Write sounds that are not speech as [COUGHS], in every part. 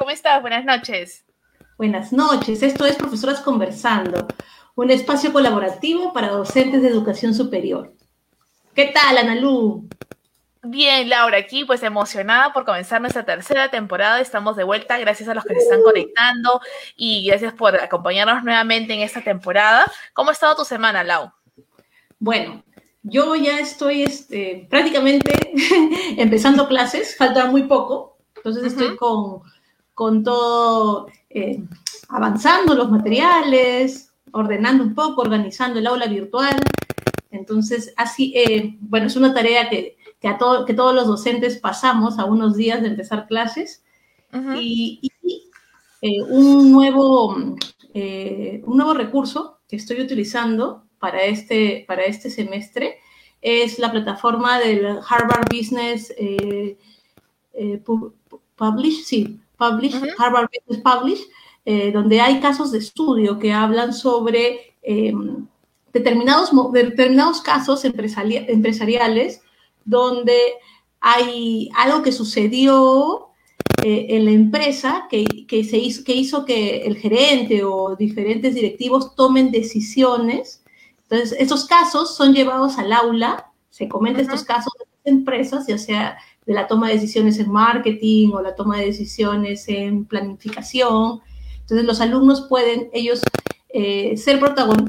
¿cómo estás? Buenas noches. Buenas noches, esto es Profesoras Conversando, un espacio colaborativo para docentes de educación superior. ¿Qué tal, Analú? Bien, Laura, aquí pues emocionada por comenzar nuestra tercera temporada. Estamos de vuelta, gracias a los que se están conectando y gracias por acompañarnos nuevamente en esta temporada. ¿Cómo ha estado tu semana, Lau? Bueno, yo ya estoy este, prácticamente [LAUGHS] empezando clases, falta muy poco, entonces estoy con, con todo eh, avanzando los materiales, ordenando un poco, organizando el aula virtual. Entonces, así, eh, bueno, es una tarea que que, a todo, que todos los docentes pasamos a unos días de empezar clases. Y, eh, un, nuevo, un nuevo recurso que estoy utilizando para este, para este semestre es la plataforma del Harvard Business Publish, sí, Publish, Harvard Business Publish, donde hay casos de estudio que hablan sobre determinados, determinados casos empresariales donde hay algo que sucedió eh, en la empresa que, se hizo, que hizo que el gerente o diferentes directivos tomen decisiones. Entonces, estos casos son llevados al aula, se comentan estos casos de las empresas, ya sea de la toma de decisiones en marketing o la toma de decisiones en planificación. Entonces, los alumnos pueden ellos eh, ser,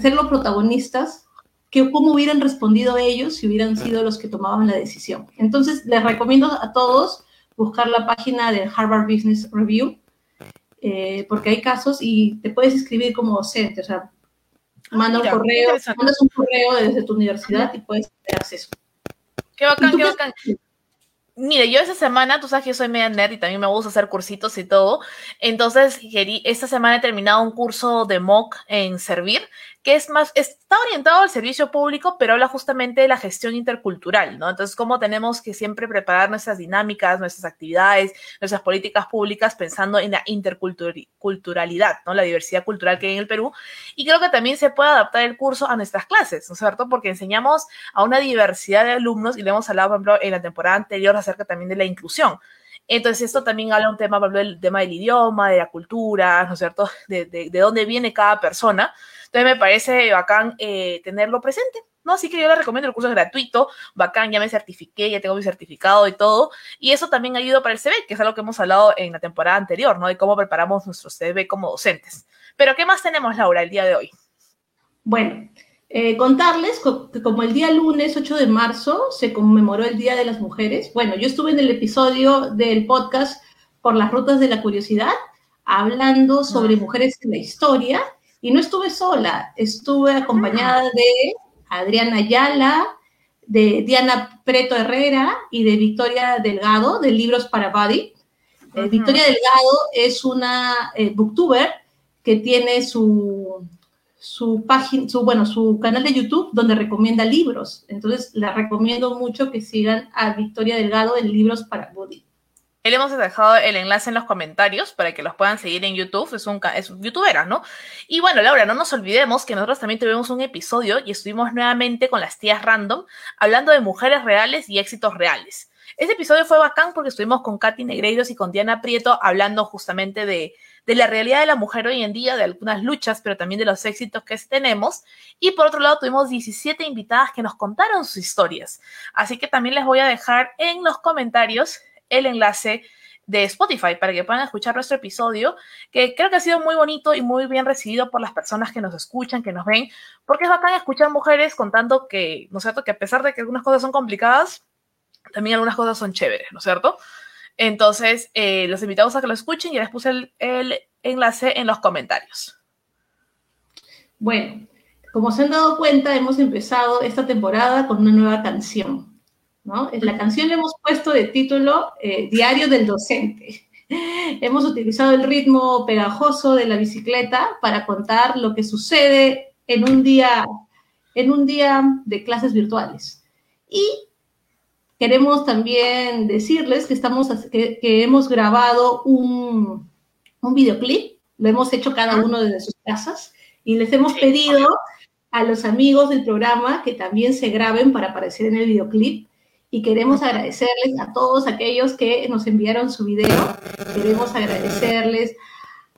ser los protagonistas que cómo hubieran respondido ellos si hubieran sido los que tomaban la decisión. Entonces, les recomiendo a todos buscar la página de Harvard Business Review, eh, porque hay casos y te puedes escribir como docente, o sea, ah, manda un correo, mandas un correo desde tu universidad y puedes tener acceso. Qué bacán, qué bacán. Mire, yo esta semana, tú sabes que yo soy media nerd y también me gusta hacer cursitos y todo. Entonces, esta semana he terminado un curso de MOOC en Servir que es más, está orientado al servicio público, pero habla justamente de la gestión intercultural, ¿no? Entonces, cómo tenemos que siempre preparar nuestras dinámicas, nuestras actividades, nuestras políticas públicas pensando en la interculturalidad, ¿no? La diversidad cultural que hay en el Perú. Y creo que también se puede adaptar el curso a nuestras clases, ¿no es cierto? Porque enseñamos a una diversidad de alumnos y le hemos hablado, por ejemplo, en la temporada anterior acerca también de la inclusión. Entonces, esto también habla un tema, por ejemplo, del tema del idioma, de la cultura, ¿no es cierto? De, de, de dónde viene cada persona. Entonces me parece bacán eh, tenerlo presente, ¿no? Así que yo le recomiendo el curso es gratuito, bacán, ya me certifiqué, ya tengo mi certificado y todo. Y eso también ayuda para el CV, que es algo que hemos hablado en la temporada anterior, ¿no? De cómo preparamos nuestro CV como docentes. Pero, ¿qué más tenemos, Laura, el día de hoy? Bueno, eh, contarles que como el día lunes 8 de marzo se conmemoró el Día de las Mujeres. Bueno, yo estuve en el episodio del podcast Por las Rutas de la Curiosidad, hablando sobre mujeres en la historia y no estuve sola, estuve acompañada de Adriana Ayala, de Diana Preto Herrera y de Victoria Delgado, de Libros para Buddy. Eh, Victoria Delgado es una eh, booktuber que tiene su, su página, su, bueno, su canal de YouTube donde recomienda libros. Entonces, les recomiendo mucho que sigan a Victoria Delgado en Libros para Buddy. Le hemos dejado el enlace en los comentarios para que los puedan seguir en YouTube. Es un, es ¿no? Y bueno, Laura, no nos olvidemos que nosotros también tuvimos un episodio y estuvimos nuevamente con las tías random hablando de mujeres reales y éxitos reales. Ese episodio fue bacán porque estuvimos con Katy Negreiros y con Diana Prieto hablando justamente de, de la realidad de la mujer hoy en día, de algunas luchas, pero también de los éxitos que tenemos. Y por otro lado, tuvimos 17 invitadas que nos contaron sus historias. Así que también les voy a dejar en los comentarios el enlace de Spotify para que puedan escuchar nuestro episodio, que creo que ha sido muy bonito y muy bien recibido por las personas que nos escuchan, que nos ven, porque es bacán escuchar mujeres contando que, ¿no es cierto?, que a pesar de que algunas cosas son complicadas, también algunas cosas son chéveres, ¿no es cierto? Entonces, eh, los invitamos a que lo escuchen y les puse el, el enlace en los comentarios. Bueno, como se han dado cuenta, hemos empezado esta temporada con una nueva canción. ¿No? La canción le hemos puesto de título eh, Diario del Docente. [LAUGHS] hemos utilizado el ritmo pegajoso de la bicicleta para contar lo que sucede en un día, en un día de clases virtuales. Y queremos también decirles que, estamos, que, hemos grabado un, un videoclip, lo hemos hecho cada uno desde sus casas y les hemos pedido a los amigos del programa que también se graben para aparecer en el videoclip y queremos agradecerles a todos aquellos que nos enviaron su video. Queremos agradecerles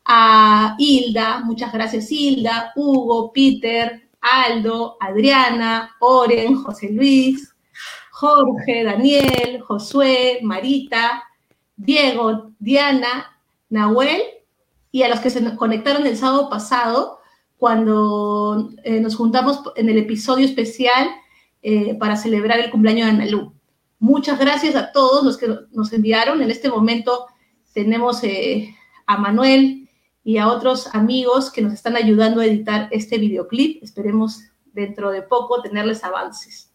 a Hilda, muchas gracias Hilda, Hugo, Peter, Aldo, Adriana, Oren, José Luis, Jorge, Daniel, Josué, Marita, Diego, Diana, Nahuel y a los que se conectaron el sábado pasado cuando eh, nos juntamos en el episodio especial eh, para celebrar el cumpleaños de Analú. Muchas gracias a todos los que nos enviaron. En este momento tenemos eh, a Manuel y a otros amigos que nos están ayudando a editar este videoclip. Esperemos dentro de poco tenerles avances.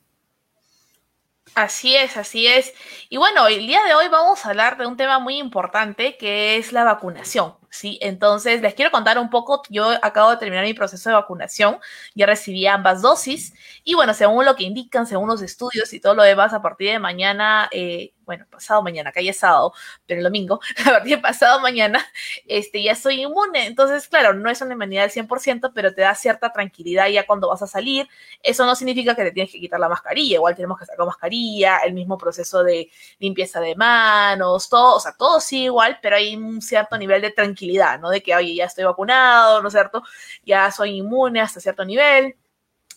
Así es, así es. Y bueno, el día de hoy vamos a hablar de un tema muy importante que es la vacunación. ¿Sí? Entonces, les quiero contar un poco, yo acabo de terminar mi proceso de vacunación, ya recibí ambas dosis y bueno, según lo que indican, según los estudios y todo lo demás, a partir de mañana, eh, bueno, pasado mañana, que sábado, pero el domingo, [LAUGHS] a partir de pasado mañana, este, ya soy inmune. Entonces, claro, no es una inmunidad del 100%, pero te da cierta tranquilidad ya cuando vas a salir. Eso no significa que te tienes que quitar la mascarilla, igual tenemos que sacar mascarilla, el mismo proceso de limpieza de manos, todo, o sea, todo sí igual, pero hay un cierto nivel de tranquilidad, ¿no? De que, oye, ya estoy vacunado, ¿no es cierto? Ya soy inmune hasta cierto nivel.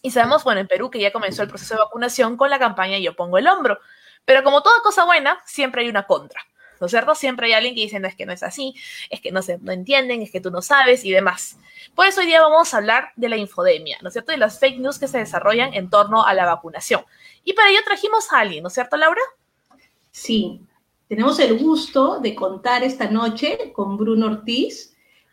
Y sabemos, bueno, en Perú que ya comenzó el proceso de vacunación con la campaña Yo Pongo el Hombro. Pero como toda cosa buena, siempre hay una contra. ¿No es cierto? Siempre hay alguien que dice, no, es que no es así, es que no se no entienden, es que tú no sabes y demás. Por eso hoy día vamos a hablar de la infodemia, ¿no es cierto? Y las fake news que se desarrollan en torno a la vacunación. Y para ello trajimos a alguien, ¿no es cierto, Laura? Sí, tenemos el gusto de contar esta noche con Bruno Ortiz,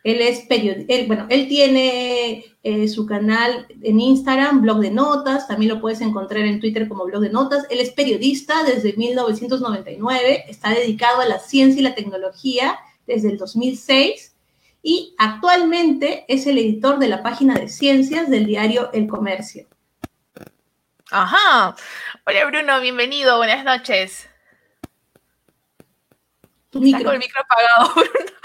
él es periodista, bueno, él tiene eh, su canal en Instagram, blog de notas, también lo puedes encontrar en Twitter como blog de notas. Él es periodista desde 1999, está dedicado a la ciencia y la tecnología desde el 2006 y actualmente es el editor de la página de ciencias del diario El Comercio. Ajá. Hola Bruno, bienvenido, buenas noches. Tu micro. el micro apagado, [LAUGHS] Bruno.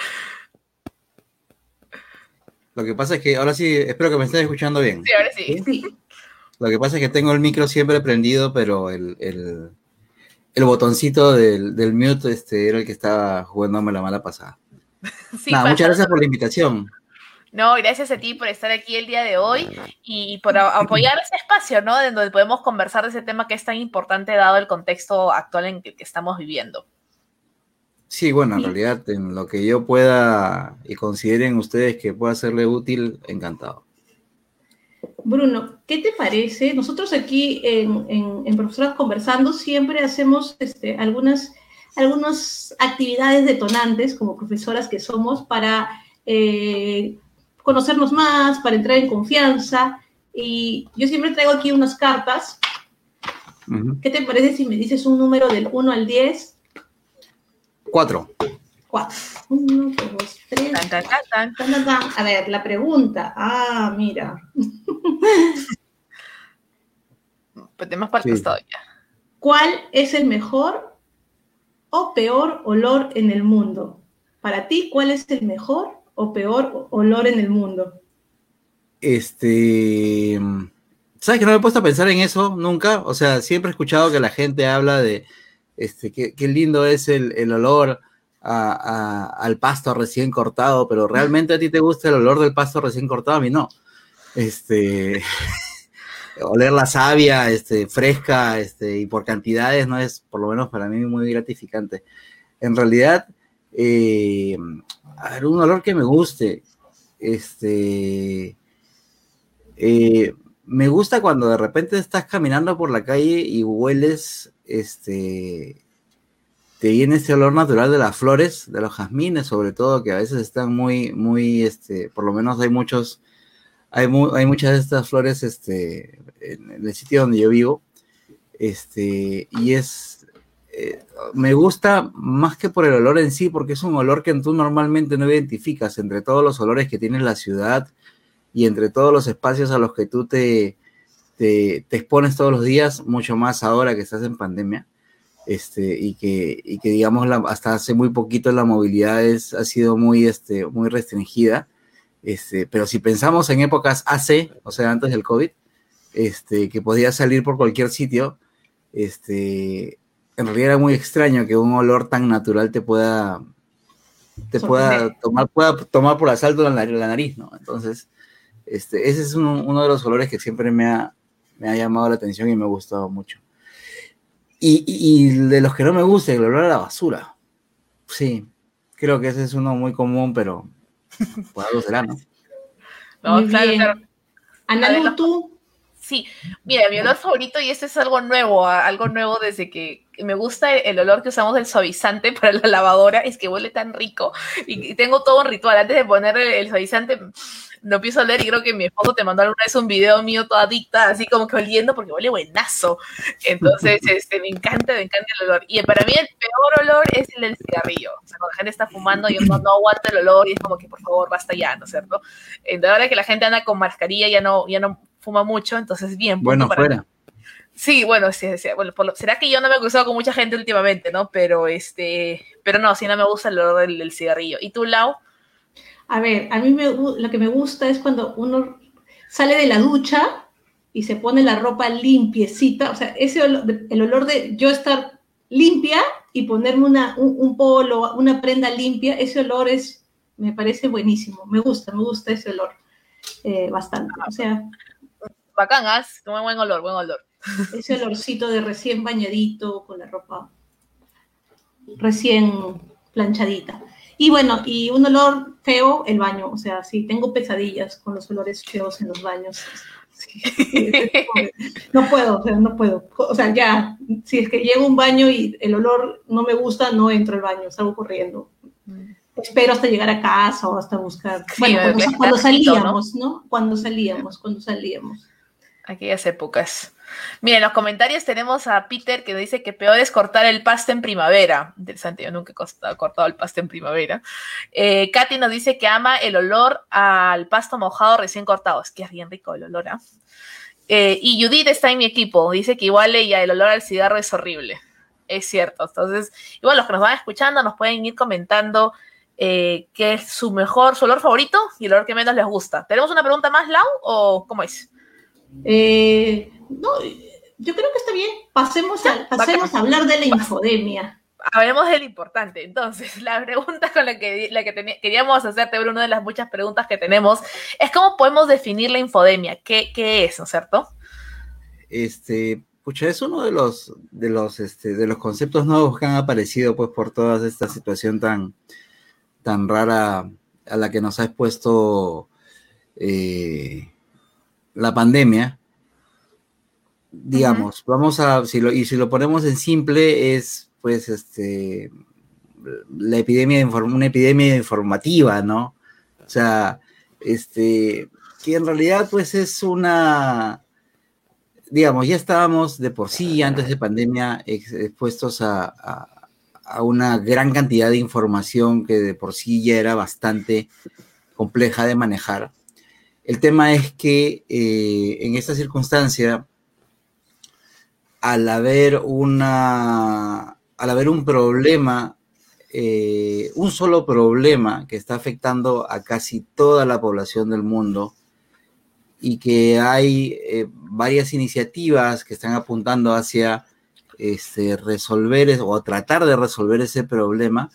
Lo que pasa es que ahora sí, espero que me estén escuchando bien. Sí, ahora sí. [LAUGHS] Lo que pasa es que tengo el micro siempre prendido, pero el, el, botoncito del, del, mute este, era el que estaba jugándome la mala pasada. [LAUGHS] Nada, muchas gracias por la invitación. No, gracias a ti por estar aquí el día de hoy y por apoyar ese espacio, ¿no? En donde podemos conversar de ese tema que es tan importante dado el contexto actual en el que estamos viviendo. Sí, bueno, en realidad, en lo que yo pueda y consideren ustedes que pueda serle útil, encantado. Bruno, ¿qué te parece? Nosotros aquí en, en, Profesoras Conversando siempre hacemos este, algunas, algunas actividades detonantes como profesoras que somos para eh, conocernos más, para entrar en confianza. Y yo siempre traigo aquí unas cartas. ¿Qué te parece si me dices un número del 1 al 10 Cuatro. Cuatro. Uno, dos, tres. A ver, la pregunta. Ah, mira. [LAUGHS] pues tenemos para el ya. ¿Cuál es el mejor o peor olor en el mundo? Para ti, ¿cuál es el mejor o peor olor en el mundo? Este. ¿Sabes que no me he puesto a pensar en eso nunca? O sea, siempre he escuchado que la gente habla de este, qué, lindo es el, olor al pasto recién cortado, pero realmente a ti te gusta el olor del pasto recién cortado, a mí no. Este, [LAUGHS] oler la savia este, fresca este, y por cantidades no es, por lo menos para mí, muy gratificante. En realidad, eh, un olor que me guste, este, eh, me gusta cuando de repente estás caminando por la calle y hueles este, te viene este olor natural de las flores, de los jazmines, sobre todo, que a veces están muy, muy, este, por lo menos hay muchos, hay, hay muchas de estas flores, este, en, el sitio donde yo vivo, este, y es, eh, me gusta más que por el olor en sí, porque es un olor que tú normalmente no identificas entre todos los olores que tiene la ciudad y entre todos los espacios a los que tú te, te, expones todos los días, mucho más ahora que estás en pandemia, este, y, que, y que digamos hasta hace muy poquito la movilidad es, ha sido muy, este, muy restringida, este, pero si pensamos en épocas AC, o sea, antes del COVID, este, que podía salir por cualquier sitio, este, en realidad era muy extraño que un olor tan natural te pueda te pueda tomar, pueda tomar por asalto la, la nariz, ¿no? Entonces, este, ese es uno, de los olores que siempre me ha, me ha llamado la atención y me ha gustado mucho. Y, y, de los que no me gusta, el olor a la basura. Sí, creo que ese es uno muy común, pero pues algo será, ¿no? No, claro, Ana, tú. Sí, mira, mi olor favorito, y este es algo nuevo, algo nuevo desde que me gusta el olor que usamos del suavizante [LAUGHS] para la lavadora, es que huele tan rico. Y, tengo todo un ritual. Antes de poner el, suavizante, lo empiezo a leer y creo que mi esposo te mandó alguna vez un video mío toda adicta, así como que oliendo, porque huele buenazo. Entonces, [LAUGHS] este, me encanta, me encanta el olor. Y para mí el peor olor es el del cigarrillo. O sea, cuando la gente está fumando, yo no, no aguanto el olor y es como que, por favor, basta ya, ¿no es cierto? Entonces, ahora que la gente anda con mascarilla, ya no, ya no fuma mucho, entonces bien. Bueno, fuera. Sí, bueno, sí, bueno, será que yo no me he cruzado con mucha gente últimamente, ¿no? Pero este, pero no, sí no me gusta el olor del, cigarrillo. ¿Y tú, Lau? A ver, a mí me, lo que me gusta es cuando uno sale de la ducha y se pone la ropa limpiecita, o sea, ese el olor de yo estar limpia y ponerme una, un, polo, una prenda limpia, ese olor es, me parece buenísimo, me gusta, me gusta ese olor eh, bastante, o sea, bacanas, ¿ah? buen olor, buen olor. [LAUGHS] Ese olorcito de recién bañadito con la ropa recién planchadita. Y bueno, y un olor feo, el baño. O sea, sí, tengo pesadillas con los olores feos en los baños. [LAUGHS] no puedo, o sea, no puedo. O sea, ya, si es que llego a un baño y el olor no me gusta, no entro al baño, salgo corriendo. Mm. Espero hasta llegar a casa o hasta buscar. bueno, cuando, salíamos, ¿no? Cuando salíamos, cuando salíamos aquellas épocas. Mira, en los comentarios tenemos a Peter que dice que peor es cortar el pasto en primavera. Interesante, yo nunca he cortado el pasto en primavera. Eh, Katy nos dice que ama el olor al pasto mojado recién cortado. Es que es bien rico el olor, ¿ah? ¿eh? y Judith está en mi equipo. Dice que igual ella el olor al cigarro es horrible. Es cierto. Entonces, igual los que nos van escuchando nos pueden ir comentando eh, qué es su mejor, su olor favorito y el olor que menos les gusta. ¿Tenemos una pregunta más, Lau, o cómo es? Eh, no, yo creo que está bien. Pasemos, a, pasemos a hablar de la infodemia. Hablemos de lo importante. Entonces, [LAUGHS] la pregunta con la que, la que queríamos hacerte, una de las muchas preguntas que tenemos, es cómo podemos definir la infodemia. ¿Qué, qué es, no es cierto? Este, pucha, es uno de los, de los, este, de los conceptos nuevos que han aparecido, pues, por toda esta situación tan, tan rara a la que nos ha expuesto eh, la pandemia, digamos, vamos a, si lo, y si lo ponemos en simple, es pues este, la epidemia, una epidemia informativa, ¿no? O sea, este, que en realidad pues es una, digamos, ya estábamos de por sí antes de pandemia expuestos a, una gran cantidad de información que de por sí ya era bastante compleja de manejar. El tema es que eh, en esta circunstancia, al haber una, al haber un problema, eh, un solo problema que está afectando a casi toda la población del mundo y que hay eh, varias iniciativas que están apuntando hacia este, resolver o tratar de resolver ese problema,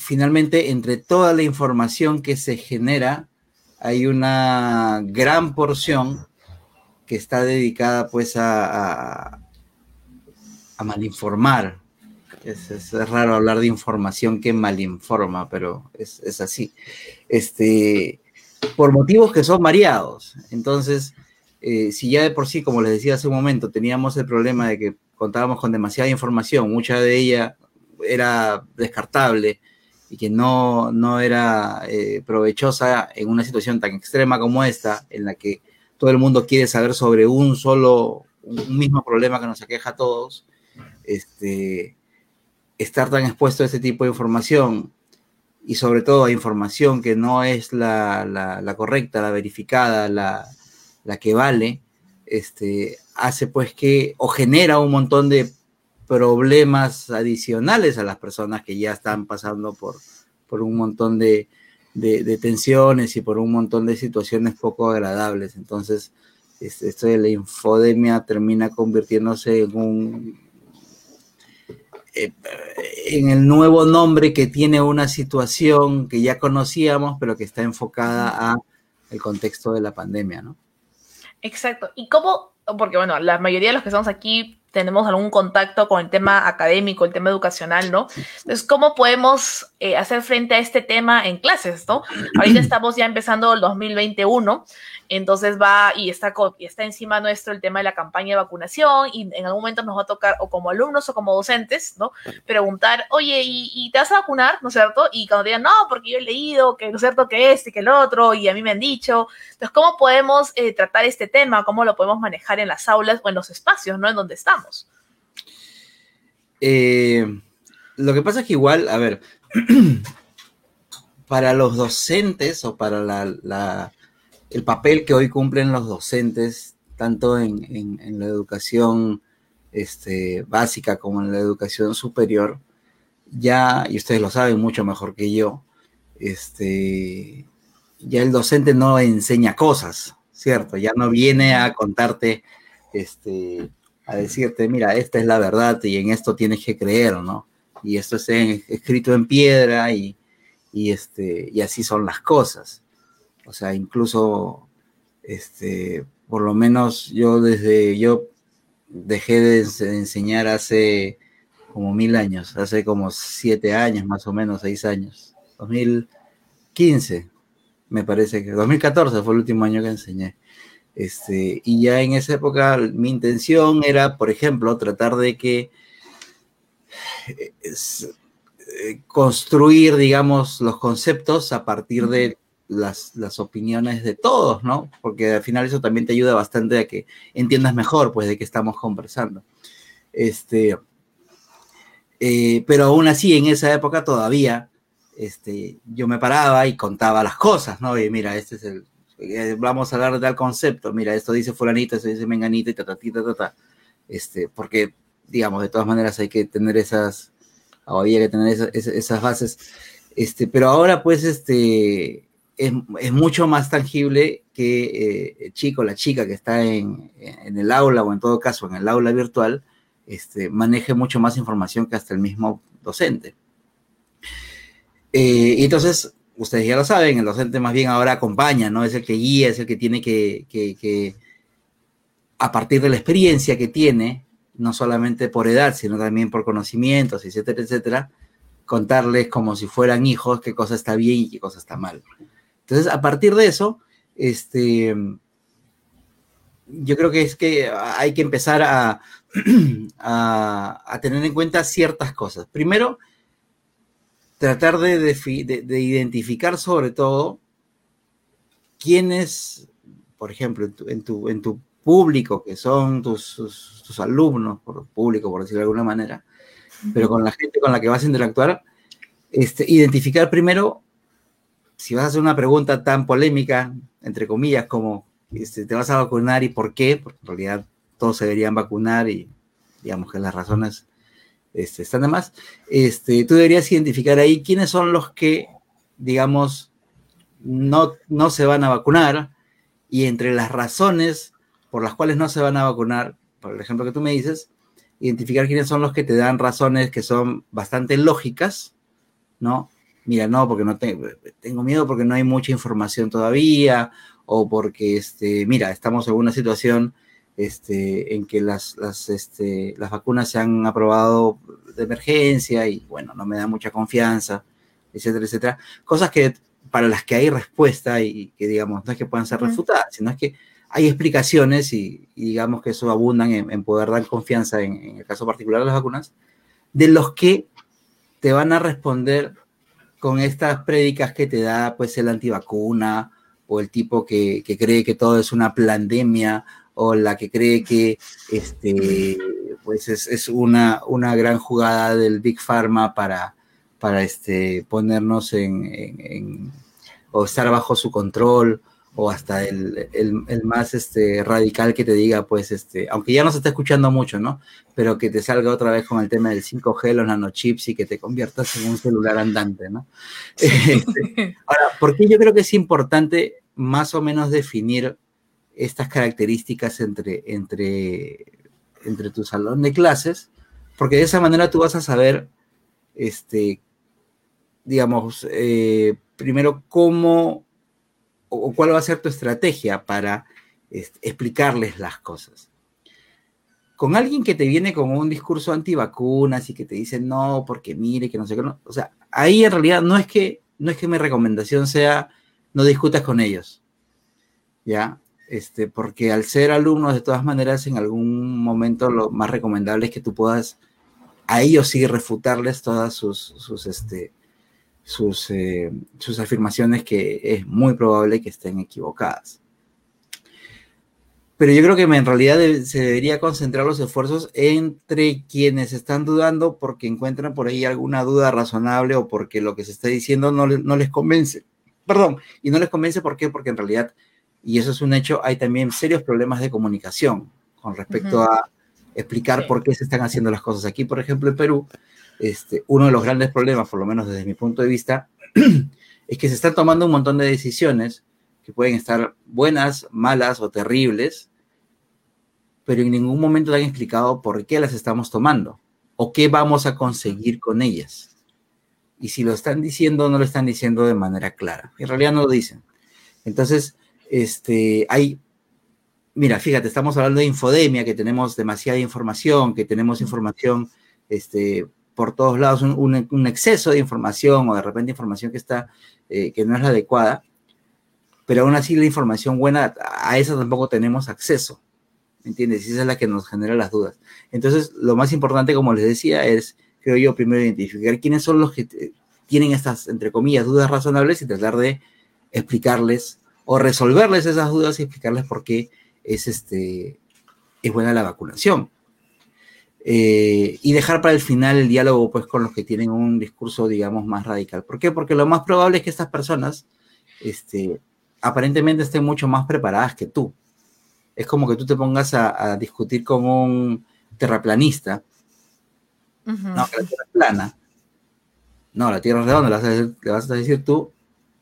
finalmente, entre toda la información que se genera, hay una gran porción que está dedicada pues a, malinformar. Es, raro hablar de información que malinforma, pero es, así. Este, por motivos que son variados. Entonces, eh, si ya de por sí, como les decía hace un momento, teníamos el problema de que contábamos con demasiada información, mucha de ella era descartable, y que no, no era eh, provechosa en una situación tan extrema como esta, en la que todo el mundo quiere saber sobre un solo, un mismo problema que nos aqueja a todos, este, estar tan expuesto a este tipo de información y sobre todo a información que no es la, la, correcta, la verificada, la, la que vale, este, hace pues que, o genera un montón de problemas adicionales a las personas que ya están pasando por, por un montón de, tensiones y por un montón de situaciones poco agradables. Entonces, esto de la infodemia termina convirtiéndose en un eh, el nuevo nombre que tiene una situación que ya conocíamos, pero que está enfocada a el contexto de la pandemia, ¿no? Exacto. ¿Y cómo? Porque, bueno, la mayoría de los que estamos aquí tenemos algún contacto con el tema académico, el tema educacional, ¿no? Entonces, ¿cómo podemos eh, hacer frente a este tema en clases, ¿no? Ahorita estamos ya empezando el 2021 entonces va y está, y está encima nuestro el tema de la campaña de vacunación y en algún momento nos va a tocar, o como alumnos o como docentes, ¿no? Preguntar, oye, ¿y, te vas a vacunar? ¿No es cierto? Y cuando digan, no, porque yo he leído que no es cierto que este, que el otro, y a mí me han dicho. Entonces, ¿cómo podemos eh, tratar este tema? ¿Cómo lo podemos manejar en las aulas o en los espacios, ¿no? En donde estamos. Eh, lo que pasa es que igual, a ver, [CLEARS THROAT] para los docentes o para la el papel que hoy cumplen los docentes, tanto en, la educación este, básica como en la educación superior, ya, y ustedes lo saben mucho mejor que yo, este, ya el docente no enseña cosas, ¿cierto? Ya no viene a contarte, este, a decirte, mira, esta es la verdad y en esto tienes que creer, ¿no? Y esto es escrito en piedra este, y así son las cosas. O sea, incluso, este, por lo menos yo desde, yo dejé de enseñar hace como mil años, hace como siete años, más o menos, seis años. 2015, me parece que 2014 fue el último año que enseñé. Este, y ya en esa época mi intención era, por ejemplo, tratar de que eh, construir, digamos, los conceptos a partir de las, opiniones de todos, ¿no? Porque al final eso también te ayuda bastante a que entiendas mejor, pues, de qué estamos conversando. Este, eh, pero aún así, en esa época todavía, este, yo me paraba y contaba las cosas, ¿no? Y mira, este es el, eh, vamos a hablar de tal concepto, mira, esto dice fulanito, esto dice menganito y ta, ta, ta, ta, este, porque, digamos, de todas maneras hay que tener esas, había que tener esas bases, este, pero ahora, pues, este, es, mucho más tangible que eh, el chico, la chica que está en, el aula o en todo caso en el aula virtual, este, maneje mucho más información que hasta el mismo docente. Eh, y entonces, ustedes ya lo saben, el docente más bien ahora acompaña, ¿no? Es el que guía, es el que tiene que a partir de la experiencia que tiene, no solamente por edad, sino también por conocimientos, etcétera, etcétera, contarles como si fueran hijos qué cosa está bien y qué cosa está mal. Entonces, a partir de eso, este, yo creo que es que hay que empezar a, [CLEARS THROAT] a, tener en cuenta ciertas cosas. Primero, tratar de, de, identificar sobre todo quiénes, por ejemplo, en tu, en tu, público, que son tus, tus, alumnos, por público, por decirlo de alguna manera, pero con la gente con la que vas a interactuar, este, identificar primero si vas a hacer una pregunta tan polémica, entre comillas, como este, te vas a vacunar y por qué, porque en realidad todos se deberían vacunar y digamos que las razones este, están de más, este, tú deberías identificar ahí quiénes son los que, digamos, no, no se van a vacunar y entre las razones por las cuales no se van a vacunar, por el ejemplo que tú me dices, identificar quiénes son los que te dan razones que son bastante lógicas, ¿no? Mira, no, porque no tengo, tengo miedo porque no hay mucha información todavía, o porque, este, mira, estamos en una situación este, en que las, las, este, las vacunas se han aprobado de emergencia y, bueno, no me da mucha confianza, etcétera, etcétera. Cosas que para las que hay respuesta y que, digamos, no es que puedan ser refutadas, sino es que hay explicaciones y, digamos que eso abundan en, poder dar confianza en, en, el caso particular de las vacunas, de los que te van a responder con estas prédicas que te da pues el antivacuna o el tipo que, cree que todo es una pandemia o la que cree que este, pues es, una, una gran jugada del Big Pharma para, para este, ponernos en, o estar bajo su control o hasta el, más este, radical que te diga, pues, este, aunque ya no se está escuchando mucho, ¿no? Pero que te salga otra vez con el tema del 5G, los nanochips y que te conviertas en un celular andante, ¿no? [LAUGHS] Este, ahora, ¿por qué yo creo que es importante más o menos definir estas características entre, entre, entre tu salón de clases, porque de esa manera tú vas a saber, este, digamos, eh, primero cómo o cuál va a ser tu estrategia para explicarles las cosas. Con alguien que te viene con un discurso antivacunas y que te dice no, porque mire, que no sé qué, o sea, ahí en realidad no es que, no es que mi recomendación sea no discutas con ellos, ¿ya? Este, porque al ser alumnos, de todas maneras, en algún momento lo más recomendable es que tú puedas a ellos sí refutarles todas sus, sus, este, sus, eh, sus afirmaciones que es muy probable que estén equivocadas. Pero yo creo que en realidad se debería concentrar los esfuerzos entre quienes están dudando porque encuentran por ahí alguna duda razonable o porque lo que se está diciendo no, no les convence. Perdón, y no les convence ¿por qué? Porque en realidad, y eso es un hecho, hay también serios problemas de comunicación con respecto a explicar por qué se están haciendo las cosas. Aquí, por ejemplo, en Perú, este, uno de los grandes problemas, por lo menos desde mi punto de vista, [CLEARS THROAT] es que se están tomando un montón de decisiones que pueden estar buenas, malas o terribles, pero en ningún momento han explicado por qué las estamos tomando o qué vamos a conseguir con ellas. Y si lo están diciendo, no lo están diciendo de manera clara. En realidad no lo dicen. Entonces, este, hay, mira, fíjate, estamos hablando de infodemia, que tenemos demasiada información, que tenemos información este, por todos lados un, exceso de información o de repente información que está, eh, que no es la adecuada, pero aún así la información buena, a esa tampoco tenemos acceso, ¿me entiendes? Y esa es la que nos genera las dudas. Entonces, lo más importante, como les decía, es, creo yo, primero identificar quiénes son los que tienen estas, entre comillas, dudas razonables y tratar de explicarles o resolverles esas dudas y explicarles por qué es, este, es buena la vacunación. Eh, y dejar para el final el diálogo pues con los que tienen un discurso digamos más radical. ¿Por qué? Porque lo más probable es que estas personas este, aparentemente estén mucho más preparadas que tú. Es como que tú te pongas a, discutir con un terraplanista. No, la Tierra es plana. No, la Tierra es redonda, le vas, a decir, tú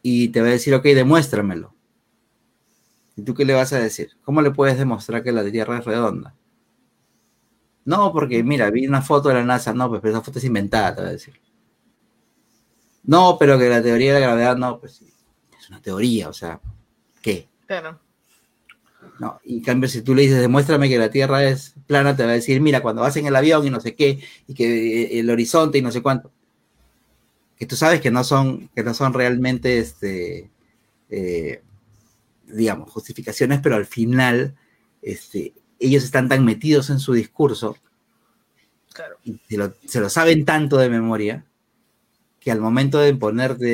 y te va a decir, ok, demuéstramelo. ¿Y tú qué le vas a decir? ¿Cómo le puedes demostrar que la Tierra es redonda? No, porque mira, vi una foto de la NASA, no, pues esa foto es inventada, te voy a decir. No, pero que la teoría de la gravedad, no, pues es una teoría, o sea, ¿qué? Claro. No, y en cambio, si tú le dices, demuéstrame que la Tierra es plana, te va a decir, mira, cuando vas en el avión y no sé qué, y que eh, el horizonte y no sé cuánto, que tú sabes que no son, que no son realmente, este, eh, digamos, justificaciones, pero al final, este, ellos están tan metidos en su discurso y se lo, saben tanto de memoria que al momento de ponerte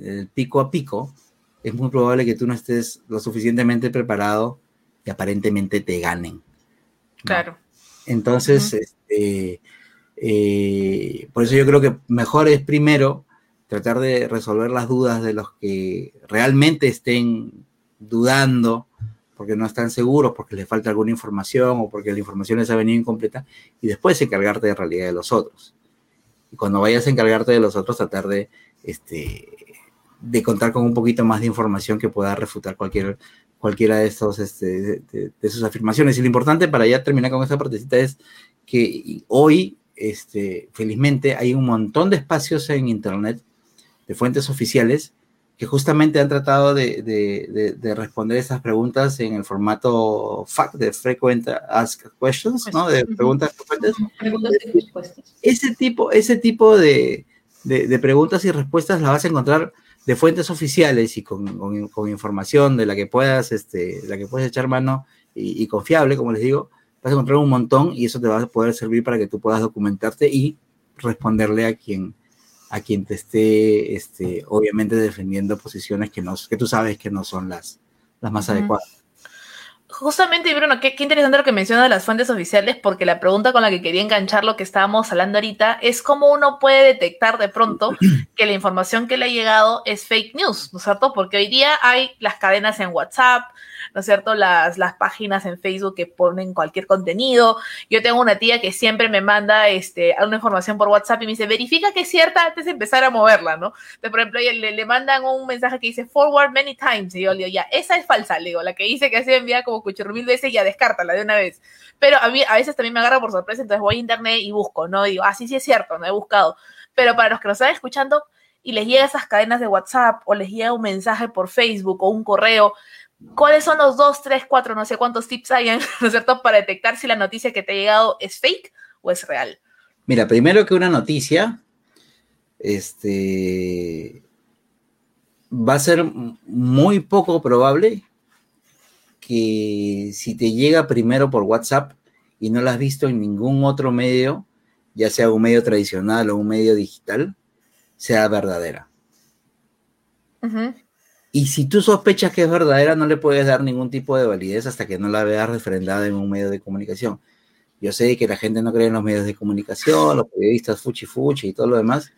del pico a pico, es muy probable que tú no estés lo suficientemente preparado y aparentemente te ganen. Claro. Entonces, este, eh, por eso yo creo que mejor es primero tratar de resolver las dudas de los que realmente estén dudando porque no están seguros, porque les falta alguna información o porque la información les ha venido incompleta, y después encargarte de realidad de los otros. Y cuando vayas a encargarte de los otros, tratar de, este, de contar con un poquito más de información que pueda refutar cualquier, cualquiera de, estos, este, de, sus afirmaciones. Y lo importante para ya terminar con esta partecita es que hoy, este, felizmente, hay un montón de espacios en Internet de fuentes oficiales que justamente han tratado de, responder esas preguntas en el formato FAQ, de Frequent Ask Questions, ¿no? De preguntas frecuentes. y respuestas. Ese tipo, ese tipo de, preguntas y respuestas las vas a encontrar de fuentes oficiales y con, información de la que puedas, este, la que puedes echar mano y, y, confiable, como les digo, vas a encontrar un montón y eso te va a poder servir para que tú puedas documentarte y responderle a quien, a quien te esté, este, obviamente, defendiendo posiciones que, no, que tú sabes que no son las, las más adecuadas. justamente, Bruno, qué, qué, interesante lo que menciona de las fuentes oficiales, porque la pregunta con la que quería enganchar lo que estábamos hablando ahorita es cómo uno puede detectar de pronto [CLEARS THROAT] que la información que le ha llegado es fake news, ¿no es cierto? Porque hoy día hay las cadenas en WhatsApp, ¿no es cierto? Las, las páginas en Facebook que ponen cualquier contenido. Yo tengo una tía que siempre me manda este, una información por WhatsApp y me dice, verifica que es cierta antes de empezar a moverla, ¿no? Entonces, por ejemplo, le, le mandan un mensaje que dice forward many times y yo le digo, ya, esa es falsa, le digo, la que dice que ha sido enviada como cuchurro mil veces, ya descártala de una vez. Pero a, mí, a veces también me agarra por sorpresa, entonces voy a internet y busco, ¿no? Y digo, ah, sí, sí es cierto, no he buscado. Pero para los que nos están escuchando y les llega esas cadenas de WhatsApp o les llega un mensaje por Facebook o un correo, ¿Cuáles son los dos, tres, cuatro, no sé cuántos tips hay, [LAUGHS] ¿no es cierto?, para detectar si la noticia que te ha llegado es fake o es real. Mira, primero que una noticia, este, va a ser muy poco probable que si te llega primero por WhatsApp y no la has visto en ningún otro medio, ya sea un medio tradicional o un medio digital, sea verdadera. Y si tú sospechas que es verdadera, no le puedes dar ningún tipo de validez hasta que no la veas refrendada en un medio de comunicación. Yo sé que la gente no cree en los medios de comunicación, los periodistas fuchi fuchi y todo lo demás,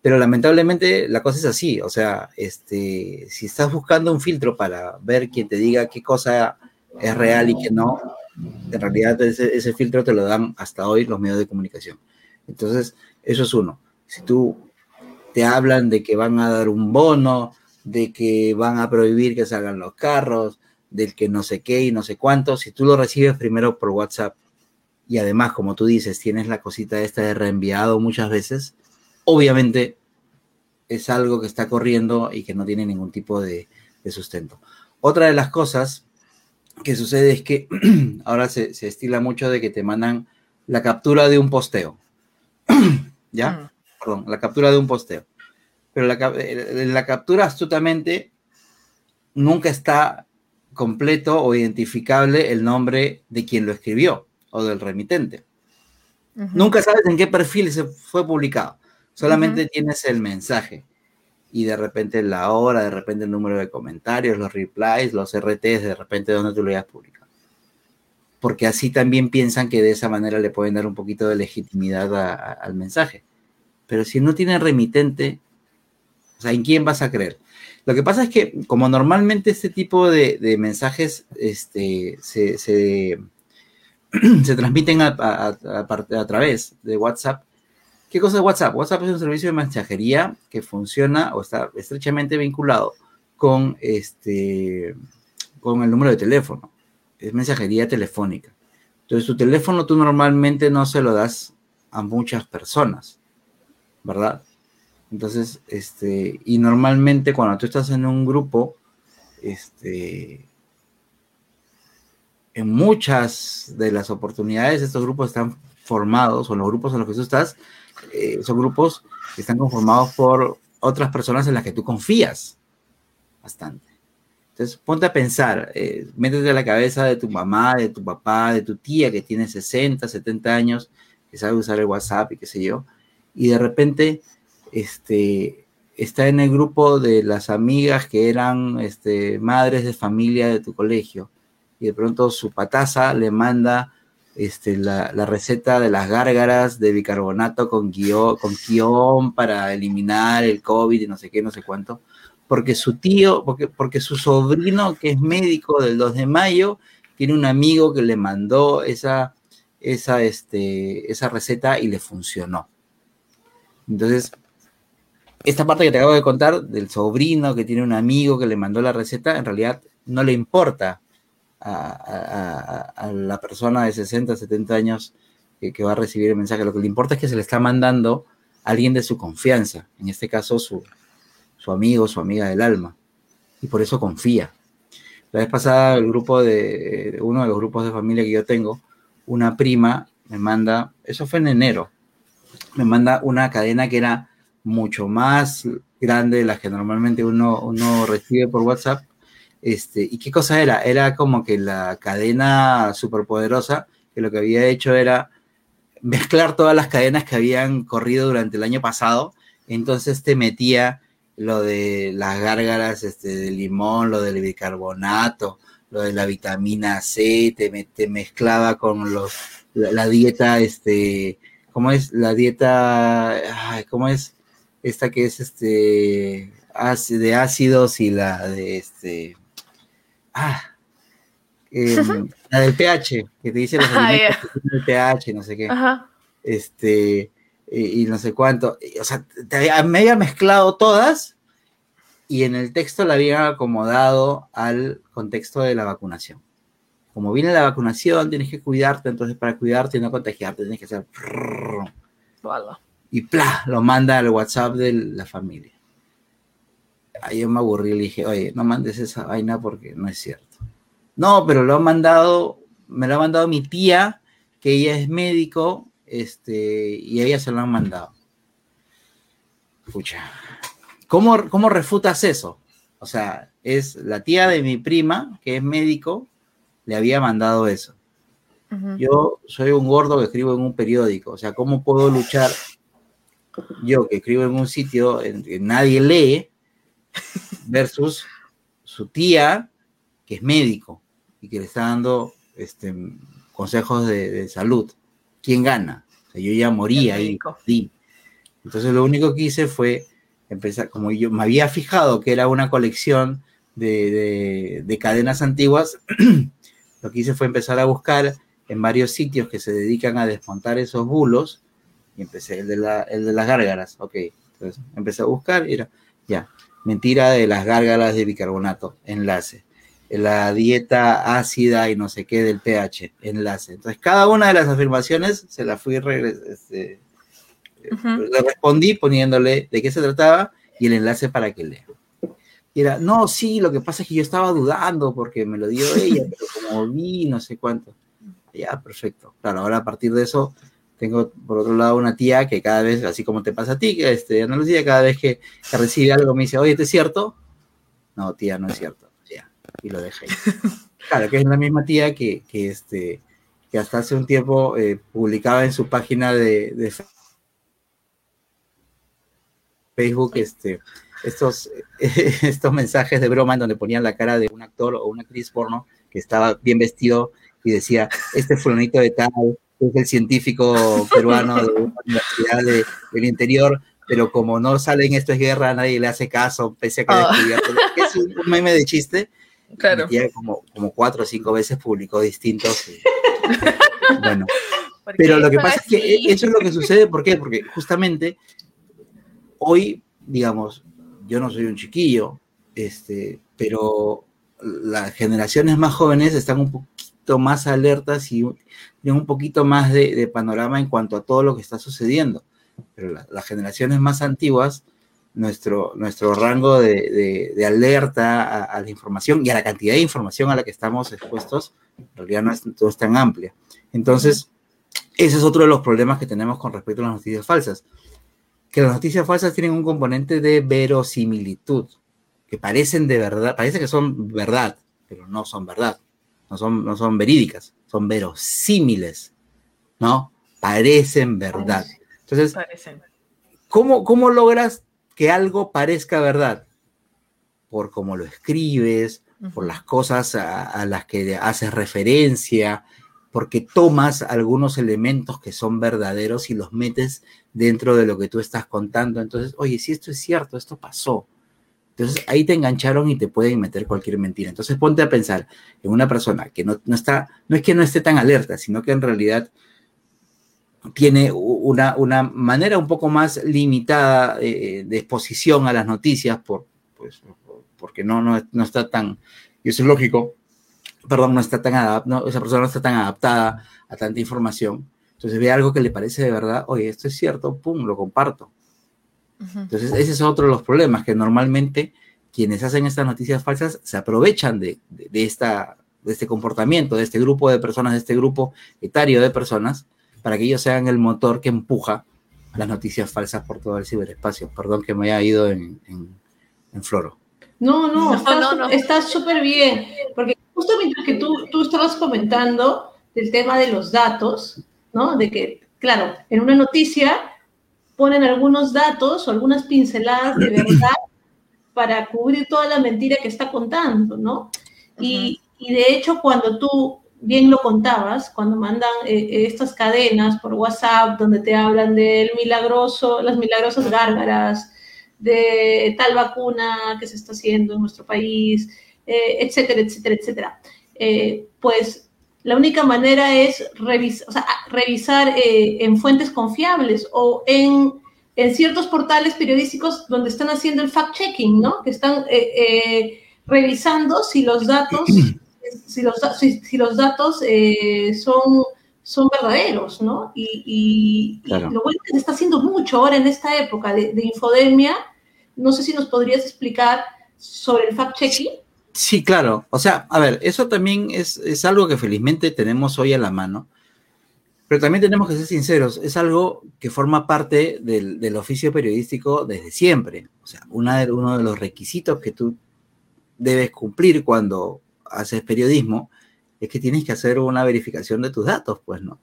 pero lamentablemente la cosa es así. O sea, este, si estás buscando un filtro para ver quién te diga qué cosa es real y qué no, en realidad ese, ese filtro te lo dan hasta hoy los medios de comunicación. Entonces, eso es uno. Si tú te hablan de que van a dar un bono, de que van a prohibir que salgan los carros, del que no sé qué y no sé cuánto, si tú lo recibes primero por WhatsApp y además, como tú dices, tienes la cosita esta de reenviado muchas veces, obviamente es algo que está corriendo y que no tiene ningún tipo de, sustento. Otra de las cosas que sucede es que [CLEARS THROAT] ahora se, estila mucho de que te mandan la captura de un posteo. [CLEARS THROAT] ¿Ya? Mm. Perdón, la captura de un posteo pero la, eh, la captura astutamente nunca está completo o identificable el nombre de quien lo escribió o del remitente. Nunca sabes en qué perfil se fue publicado, solamente tienes el mensaje y de repente la hora, de repente el número de comentarios, los replies, los RTs, de repente donde tú lo hayas publicado. Porque así también piensan que de esa manera le pueden dar un poquito de legitimidad al mensaje. Pero si no tiene remitente, o sea, ¿en quién vas a creer? Lo que pasa es que, como normalmente este tipo de, mensajes este, se, se, [CLEARS THROAT] transmiten a, a, través de WhatsApp, ¿qué cosa es WhatsApp? WhatsApp es un servicio de mensajería que funciona o está estrechamente vinculado con, este, con el número de teléfono. Es mensajería telefónica. Entonces, tu teléfono tú normalmente no se lo das a muchas personas, ¿verdad? Entonces, este, y normalmente cuando tú estás en un grupo, este, en muchas de las oportunidades estos grupos están formados, o los grupos en los que tú estás, eh, son grupos que están conformados por otras personas en las que tú confías bastante. Entonces, ponte a pensar, eh, métete a la cabeza de tu mamá, de tu papá, de tu tía que tiene 60, 70 años, que sabe usar el WhatsApp y qué sé yo, y de repente este, está en el grupo de las amigas que eran este, madres de familia de tu colegio y de pronto su pataza le manda este, la, receta de las gárgaras de bicarbonato con guion, con para eliminar el COVID y no sé qué, no sé cuánto, porque su tío, porque, porque su sobrino que es médico del 2 de mayo, tiene un amigo que le mandó esa, esa, este, esa receta y le funcionó. Entonces, esta parte que te acabo de contar del sobrino que tiene un amigo que le mandó la receta, en realidad no le importa a, la persona de 60, 70 años que, va a recibir el mensaje. Lo que le importa es que se le está mandando a alguien de su confianza, en este caso su, su amigo, su amiga del alma, y por eso confía. La vez pasada, el grupo de, uno de los grupos de familia que yo tengo, una prima me manda, eso fue en enero, me manda una cadena que era mucho más grande de las que normalmente uno, uno recibe por WhatsApp. Este, ¿Y qué cosa era? Era como que la cadena superpoderosa, que lo que había hecho era mezclar todas las cadenas que habían corrido durante el año pasado. Entonces te metía lo de las gárgaras este, de limón, lo del bicarbonato, lo de la vitamina C, te, mezclaba con los, la, dieta, este, ¿cómo es? La dieta, ¿cómo es? Esta que es este, de ácidos y la de este, ah, em, [LAUGHS] la del pH, que te dice los ah, el pH, no sé qué. Este, y, no sé cuánto. O sea, me había mezclado todas y en el texto la habían acomodado al contexto de la vacunación. Como viene la vacunación, tienes que cuidarte, entonces para cuidarte y no contagiarte, tienes que hacer... Y ¡plá! Lo manda al WhatsApp de la familia. Ahí yo me aburrí y le dije, oye, no mandes esa vaina porque no es cierto. No, pero lo ha mandado, me lo ha mandado mi tía, que ella es médico, este, y a ella se lo han mandado. Escucha, ¿cómo, ¿cómo refutas eso? O sea, es la tía de mi prima, que es médico, le había mandado eso. Yo soy un gordo que escribo en un periódico, o sea, ¿cómo puedo luchar yo que escribo en un sitio en que nadie lee versus su tía que es médico y que le está dando este, consejos de, salud? ¿Quién gana? yo ya moría ahí. Entonces lo único que hice fue empezar, como yo me había fijado que era una colección de, de cadenas antiguas, [CLEARS THROAT] lo que hice fue empezar a buscar en varios sitios que se dedican a desmontar esos bulos y empecé el de, la, el de las gárgaras, ok. Entonces empecé a buscar y era, ya, mentira de las gárgaras de bicarbonato, enlace. La dieta ácida y no sé qué del pH, enlace. Entonces cada una de las afirmaciones se la fui este, le respondí poniéndole de qué se trataba y el enlace para que lea. Y era, no, sí, lo que pasa es que yo estaba dudando porque me lo dio ella, [LAUGHS] pero como vi, no sé cuánto. Ya, perfecto. Claro, ahora a partir de eso, tengo por otro lado una tía que cada vez, así como te pasa a ti, que este, Ana Lucía, cada vez que, recibe algo me dice, oye, ¿esto es cierto? No, tía, no es cierto. Ya, y lo dejé. [LAUGHS] Claro, que es la misma tía que, que este, que hasta hace un tiempo eh, publicaba en su página de, de Facebook este, estos, [LAUGHS] estos mensajes de broma en donde ponían la cara de un actor o una actriz porno que estaba bien vestido y decía, este fulanito de tal es el científico peruano de una universidad del interior, pero como no sale en esto es guerra, nadie le hace caso, pese a que oh. es un, meme de chiste. Claro. Y como, como cuatro o cinco veces publicó distintos. [LAUGHS] bueno, pero lo que pasa es que eso es lo que sucede, ¿por qué? Porque justamente hoy, digamos, yo no soy un chiquillo, este, pero las generaciones más jóvenes están un más alertas y tienen un poquito más de, panorama en cuanto a todo lo que está sucediendo. Pero las generaciones más antiguas, nuestro, nuestro rango de, alerta a, la información y a la cantidad de información a la que estamos expuestos, en realidad no es, todo es tan amplia. Entonces, ese es otro de los problemas que tenemos con respecto a las noticias falsas que las noticias falsas tienen un componente de verosimilitud, que parecen de verdad, parece que son verdad, pero no son verdad, no son, no son verídicas, son verosímiles, ¿no? Parecen verdad. Entonces, ¿cómo, ¿cómo logras que algo parezca verdad? Por cómo lo escribes, por las cosas a, las que haces referencia, porque tomas algunos elementos que son verdaderos y los metes dentro de lo que tú estás contando. Entonces, oye, si esto es cierto, esto pasó. Entonces ahí te engancharon y te pueden meter cualquier mentira. Entonces ponte a pensar en una persona que no, está, no es que no esté tan alerta, sino que en realidad tiene una, una manera un poco más limitada de, exposición a las noticias por, pues, porque no, no, no está tan, y eso es lógico, perdón, no está tan adaptada, esa persona no está tan adaptada a tanta información. Entonces ve algo que le parece de verdad, oye, esto es cierto, pum, lo comparto. Entonces ese es otro de los problemas, que normalmente quienes hacen estas noticias falsas se aprovechan de, esta, de este comportamiento, de este grupo de personas, de este grupo etario de personas, para que ellos sean el motor que empuja las noticias falsas por todo el ciberespacio. Perdón que me haya ido en, floro. No, no, está súper bien, porque justo mientras que tú, tú estabas comentando del tema de los datos, ¿no? De que, claro, en una noticia ponen algunos datos o algunas pinceladas de [COUGHS] verdad para cubrir toda la mentira que está contando, ¿no? Y, y de hecho cuando tú bien lo contabas, cuando mandan eh, estas cadenas por WhatsApp donde te hablan del milagroso, las milagrosas gárgaras, de tal vacuna que se está haciendo en nuestro país, eh, etcétera, etcétera, etcétera. Eh, pues la única manera es revisar en fuentes confiables o en, en, ciertos portales periodísticos donde están haciendo el fact-checking, ¿no? Que están revisando si los datos [CLEARS THROAT] si los, si, los datos eh, son, son verdaderos, ¿no? Y, lo bueno que se está haciendo mucho ahora en esta época de, infodemia. No sé si nos podrías explicar sobre el fact-checking. Sí, claro. O sea, a ver, eso también es, es algo que felizmente tenemos hoy a la mano. Pero también tenemos que ser sinceros, es algo que forma parte del, del oficio periodístico desde siempre. O sea, una de, uno de los requisitos que tú debes cumplir cuando haces periodismo, es que tienes que hacer una verificación de tus datos, pues, ¿no?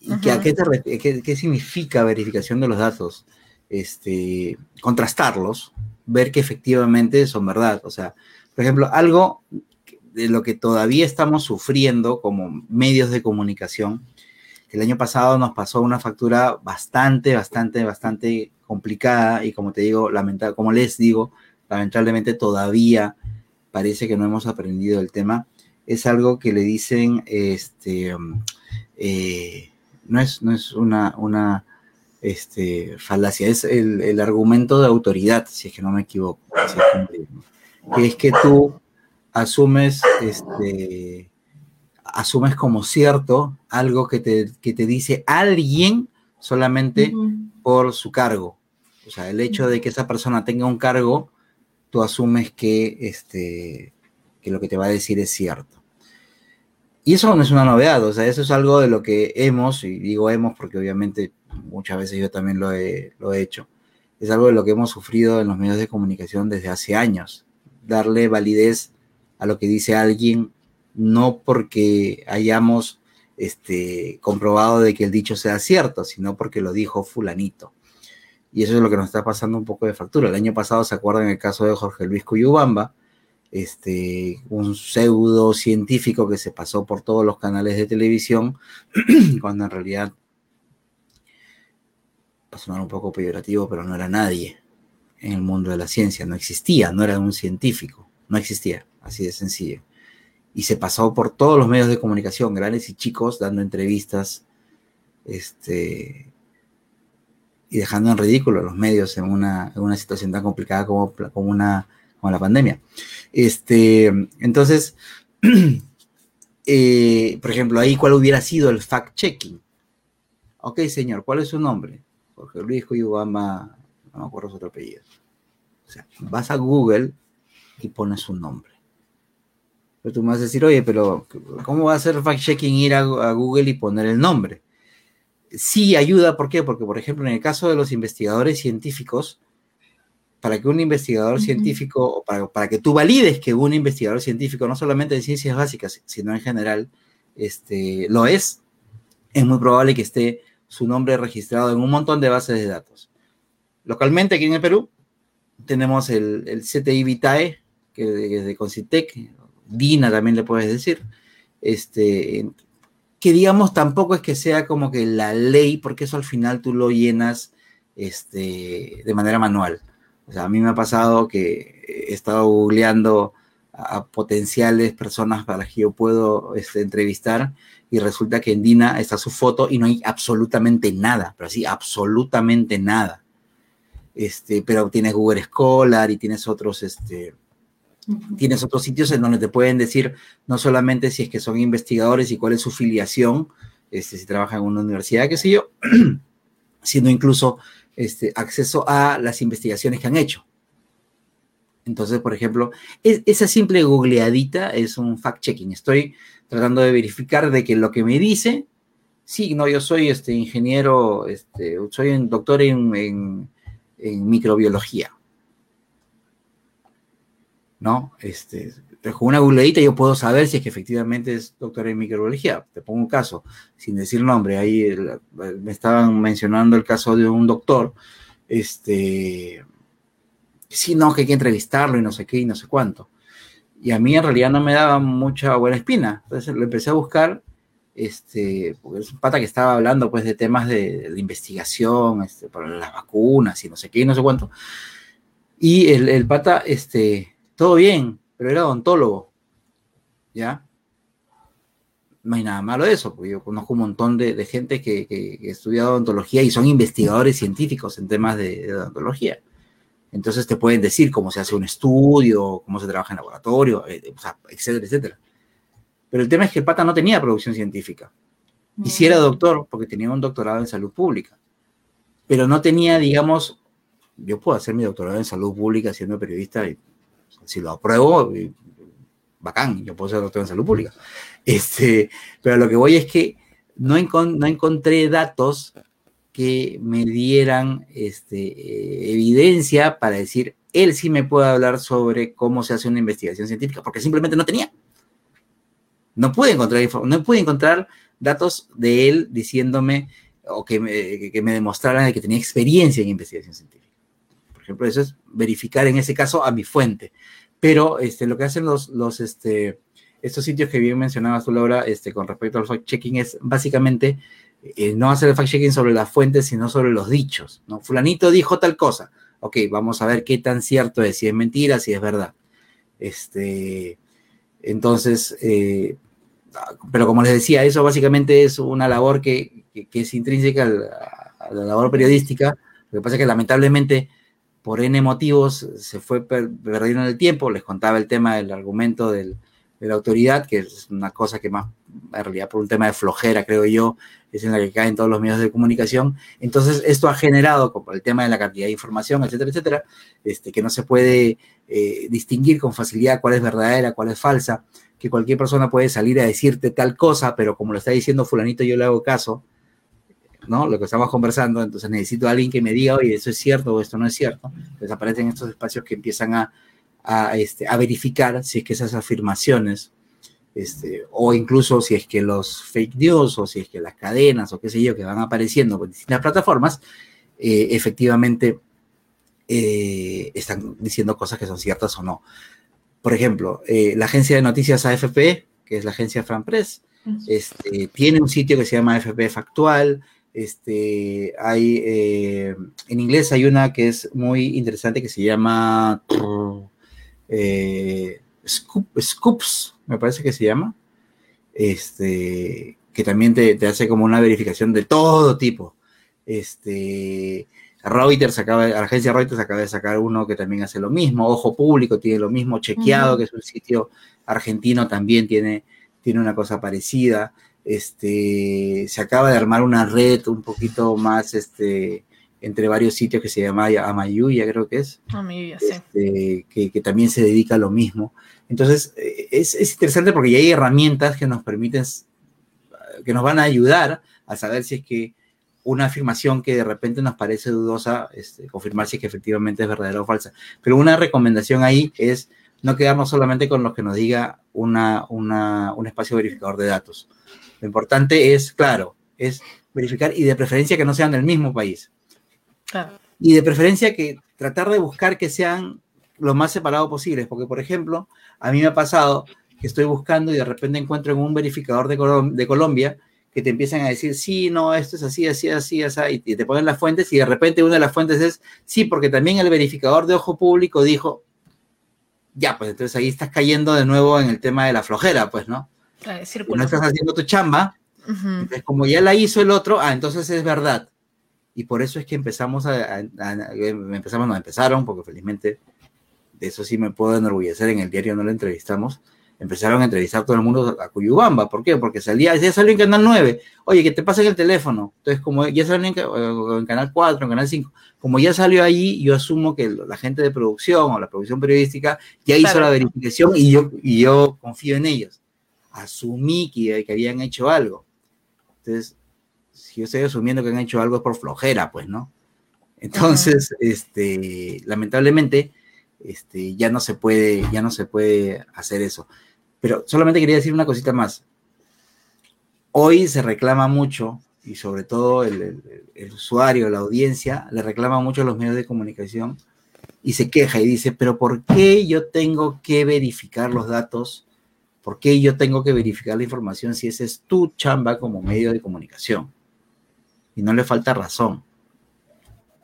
¿Y qué, significa verificación de los datos? Este, contrastarlos, ver que efectivamente son verdad. O sea, por ejemplo, algo de lo que todavía estamos sufriendo como medios de comunicación, el año pasado nos pasó una factura bastante, bastante, bastante complicada y como te digo, lamentable, como les digo, lamentablemente todavía parece que no hemos aprendido el tema, es algo que le dicen, este, eh, no, es, no es una, una este, falacia, es el, argumento de autoridad, si es que no me equivoco, que es que tú asumes, este, asumes como cierto algo que te, que te dice alguien solamente por su cargo. O sea, el hecho de que esa persona tenga un cargo tú asumes que, este, que lo que te va a decir es cierto. Y eso no es una novedad, o sea, eso es algo de lo que hemos, y digo hemos porque obviamente muchas veces yo también lo he, lo he hecho, es algo de lo que hemos sufrido en los medios de comunicación desde hace años. Darle validez a lo que dice alguien, no porque hayamos este, comprobado de que el dicho sea cierto, sino porque lo dijo fulanito. Y eso es lo que nos está pasando un poco de factura. El año pasado, ¿se acuerdan el caso de Jorge Luis Cuyubamba? Este, un pseudo científico que se pasó por todos los canales de televisión, [CLEARS THROAT] cuando en realidad, para sonar un poco peyorativo, pero no era nadie en el mundo de la ciencia, no existía, no era un científico, no existía, así de sencillo. Y se pasó por todos los medios de comunicación, grandes y chicos, dando entrevistas, este, y dejando en ridículo a los medios en una, situación tan complicada como, como, una, como la pandemia. Este, entonces, [CLEARS THROAT] eh, por ejemplo, ahí cuál hubiera sido el fact-checking. Ok, señor, ¿cuál es su nombre? Jorge Luis Cuyubama, no me acuerdo su otro apellido. O sea, vas a Google y pones su nombre. Pero tú me vas a decir, oye, pero ¿cómo va a ser fact-checking ir a Google y poner el nombre? sí ayuda, ¿por qué? Porque, por ejemplo, en el caso de los investigadores científicos, para que un investigador científico, para, para, que tú valides que un investigador científico, no solamente de ciencias básicas, sino en general, este, lo es, es muy probable que esté su nombre registrado en un montón de bases de datos. Localmente, aquí en el Perú, tenemos el, el CTI Vitae, que es de Concitec, DINA también le puedes decir, este, que digamos tampoco es que sea como que la ley, porque eso al final tú lo llenas este, de manera manual. O sea, a mí me ha pasado que he estado googleando a potenciales personas para que yo puedo este, entrevistar y resulta que en Dina está su foto y no hay absolutamente nada, pero sí, absolutamente nada. Este, pero tienes Google Scholar y tienes otros, este, Tienes otros sitios en donde te pueden decir no solamente si es que son investigadores y cuál es su filiación, este, si trabajan en una universidad, qué sé yo, [CLEARS THROAT] sino incluso este, acceso a las investigaciones que han hecho. Entonces, por ejemplo, esa simple googleadita es un fact-checking. Estoy tratando de verificar de que lo que me dice, sí, no, yo soy este ingeniero, este, soy un doctor en microbiología. ¿no? Este, con una googleadita yo puedo saber si es que efectivamente es doctor en microbiología. Te pongo un caso, sin decir nombre, ahí me estaban mencionando el caso de un doctor, este, sí, no, que hay que entrevistarlo y no sé qué y no sé cuánto. y a mí en realidad no me daba mucha buena espina. Entonces lo empecé a buscar, este, porque es un pata que estaba hablando pues de temas de, investigación, este, para las vacunas y no sé qué y no sé cuánto. Y el, el pata, este, todo bien, pero era odontólogo, ¿ya? no hay nada malo de eso, porque yo conozco un montón de, gente que, que, que, estudia odontología y son investigadores científicos en temas de, odontología. Entonces te pueden decir cómo se hace un estudio, cómo se trabaja en laboratorio, eh, etcétera, etcétera. Pero el tema es que el pata no tenía producción científica. Y si era mm. doctor, porque tenía un doctorado en salud pública. Pero no tenía, digamos, yo puedo hacer mi doctorado en salud pública siendo periodista y si lo apruebo, bacán, yo puedo ser doctor en salud pública. Este, pero lo que voy es que no, no encontré datos que me dieran este, eh, evidencia para decir, él sí me puede hablar sobre cómo se hace una investigación científica, porque simplemente no tenía. No pude encontrar, no pude encontrar datos de él diciéndome o que me, que me demostraran que tenía experiencia en investigación científica. Por ejemplo, eso es verificar en ese caso a mi fuente. Pero este, lo que hacen los, los, este, estos sitios que bien mencionabas tú, Laura, este, con respecto al fact-checking es básicamente eh, no hacer el fact-checking sobre las fuentes, sino sobre los dichos. ¿no? Fulanito dijo tal cosa. Ok, vamos a ver qué tan cierto es, si es mentira, si es verdad. Este, entonces, eh, pero como les decía, eso básicamente es una labor que, que, es intrínseca a la labor periodística. Lo que pasa es que lamentablemente por N motivos se fue perdiendo el tiempo. Les contaba el tema del argumento de la autoridad, que es una cosa que más, en realidad por un tema de flojera, creo yo, es en la que caen todos los medios de comunicación. Entonces, esto ha generado, como el tema de la cantidad de información, etcétera, etcétera, este, que no se puede eh, distinguir con facilidad cuál es verdadera, cuál es falsa, que cualquier persona puede salir a decirte tal cosa, pero como lo está diciendo fulanito, yo le hago caso, ¿no? Lo que estamos conversando, entonces necesito a alguien que me diga, oye, eso es cierto o esto no es cierto. Entonces aparecen estos espacios que empiezan a, a, este, a verificar si es que esas afirmaciones, este, o incluso si es que los fake news, o si es que las cadenas, o qué sé yo, que van apareciendo en distintas plataformas, eh, efectivamente eh, están diciendo cosas que son ciertas o no. Por ejemplo, eh, la agencia de noticias AFP, que es la agencia FranPress, este, tiene un sitio que se llama AFP Factual, este, hay, eh, en inglés hay una que es muy interesante que se llama eh, Scoops, me parece que se llama, este, que también te, hace como una verificación de todo tipo. Este, Reuters acaba, la agencia Reuters acaba de sacar uno que también hace lo mismo, Ojo Público tiene lo mismo, Chequeado, que es un sitio argentino, también tiene, tiene una cosa parecida este, se acaba de armar una red un poquito más, este, entre varios sitios que se llama Amayuya, creo que es, Amayuya, sí. Este, que, también se dedica a lo mismo. Entonces, eh, es, es, interesante porque ya hay herramientas que nos permiten, que nos van a ayudar a saber si es que una afirmación que de repente nos parece dudosa, este, confirmar si es que efectivamente es verdadera o falsa. Pero una recomendación ahí es no quedarnos solamente con lo que nos diga una, una, un espacio verificador de datos. Lo importante es, claro, es verificar y de preferencia que no sean del mismo país. Y de preferencia que tratar de buscar que sean lo más separados posibles, porque por ejemplo, a mí me ha pasado que estoy buscando y de repente encuentro en un verificador de, de Colombia que te empiezan a decir, sí, no, esto es así, así, así, así, y te ponen las fuentes y de repente una de las fuentes es, sí, porque también el verificador de ojo público dijo, ya, pues entonces ahí estás cayendo de nuevo en el tema de la flojera, pues, ¿no? no estás haciendo tu chamba, entonces como ya la hizo el otro, ah, entonces es verdad. Y por eso es que empezamos a, empezamos, no empezaron, porque felizmente de eso sí me puedo enorgullecer, en el diario no lo entrevistamos, empezaron a entrevistar todo el mundo a Cuyubamba. ¿Por qué? Porque salía, ya salió en Canal 9. Oye, que te pasen el teléfono. Entonces, como ya salió en, Canal 4, en Canal 5, como ya salió ahí, yo asumo que la gente de producción o la producción periodística ya hizo la verificación y yo, y yo confío en ellos asumí que, que habían hecho algo. Entonces, si yo estoy asumiendo que han hecho algo es por flojera, pues, ¿no? Entonces, este, lamentablemente, este, ya no se puede, ya no se puede hacer eso. Pero solamente quería decir una cosita más. Hoy se reclama mucho, y sobre todo el, el, usuario, la audiencia, le reclama mucho a los medios de comunicación y se queja y dice, pero ¿por qué yo tengo que verificar los datos? ¿Por qué yo tengo que verificar la información si esa es tu chamba como medio de comunicación? Y no le falta razón.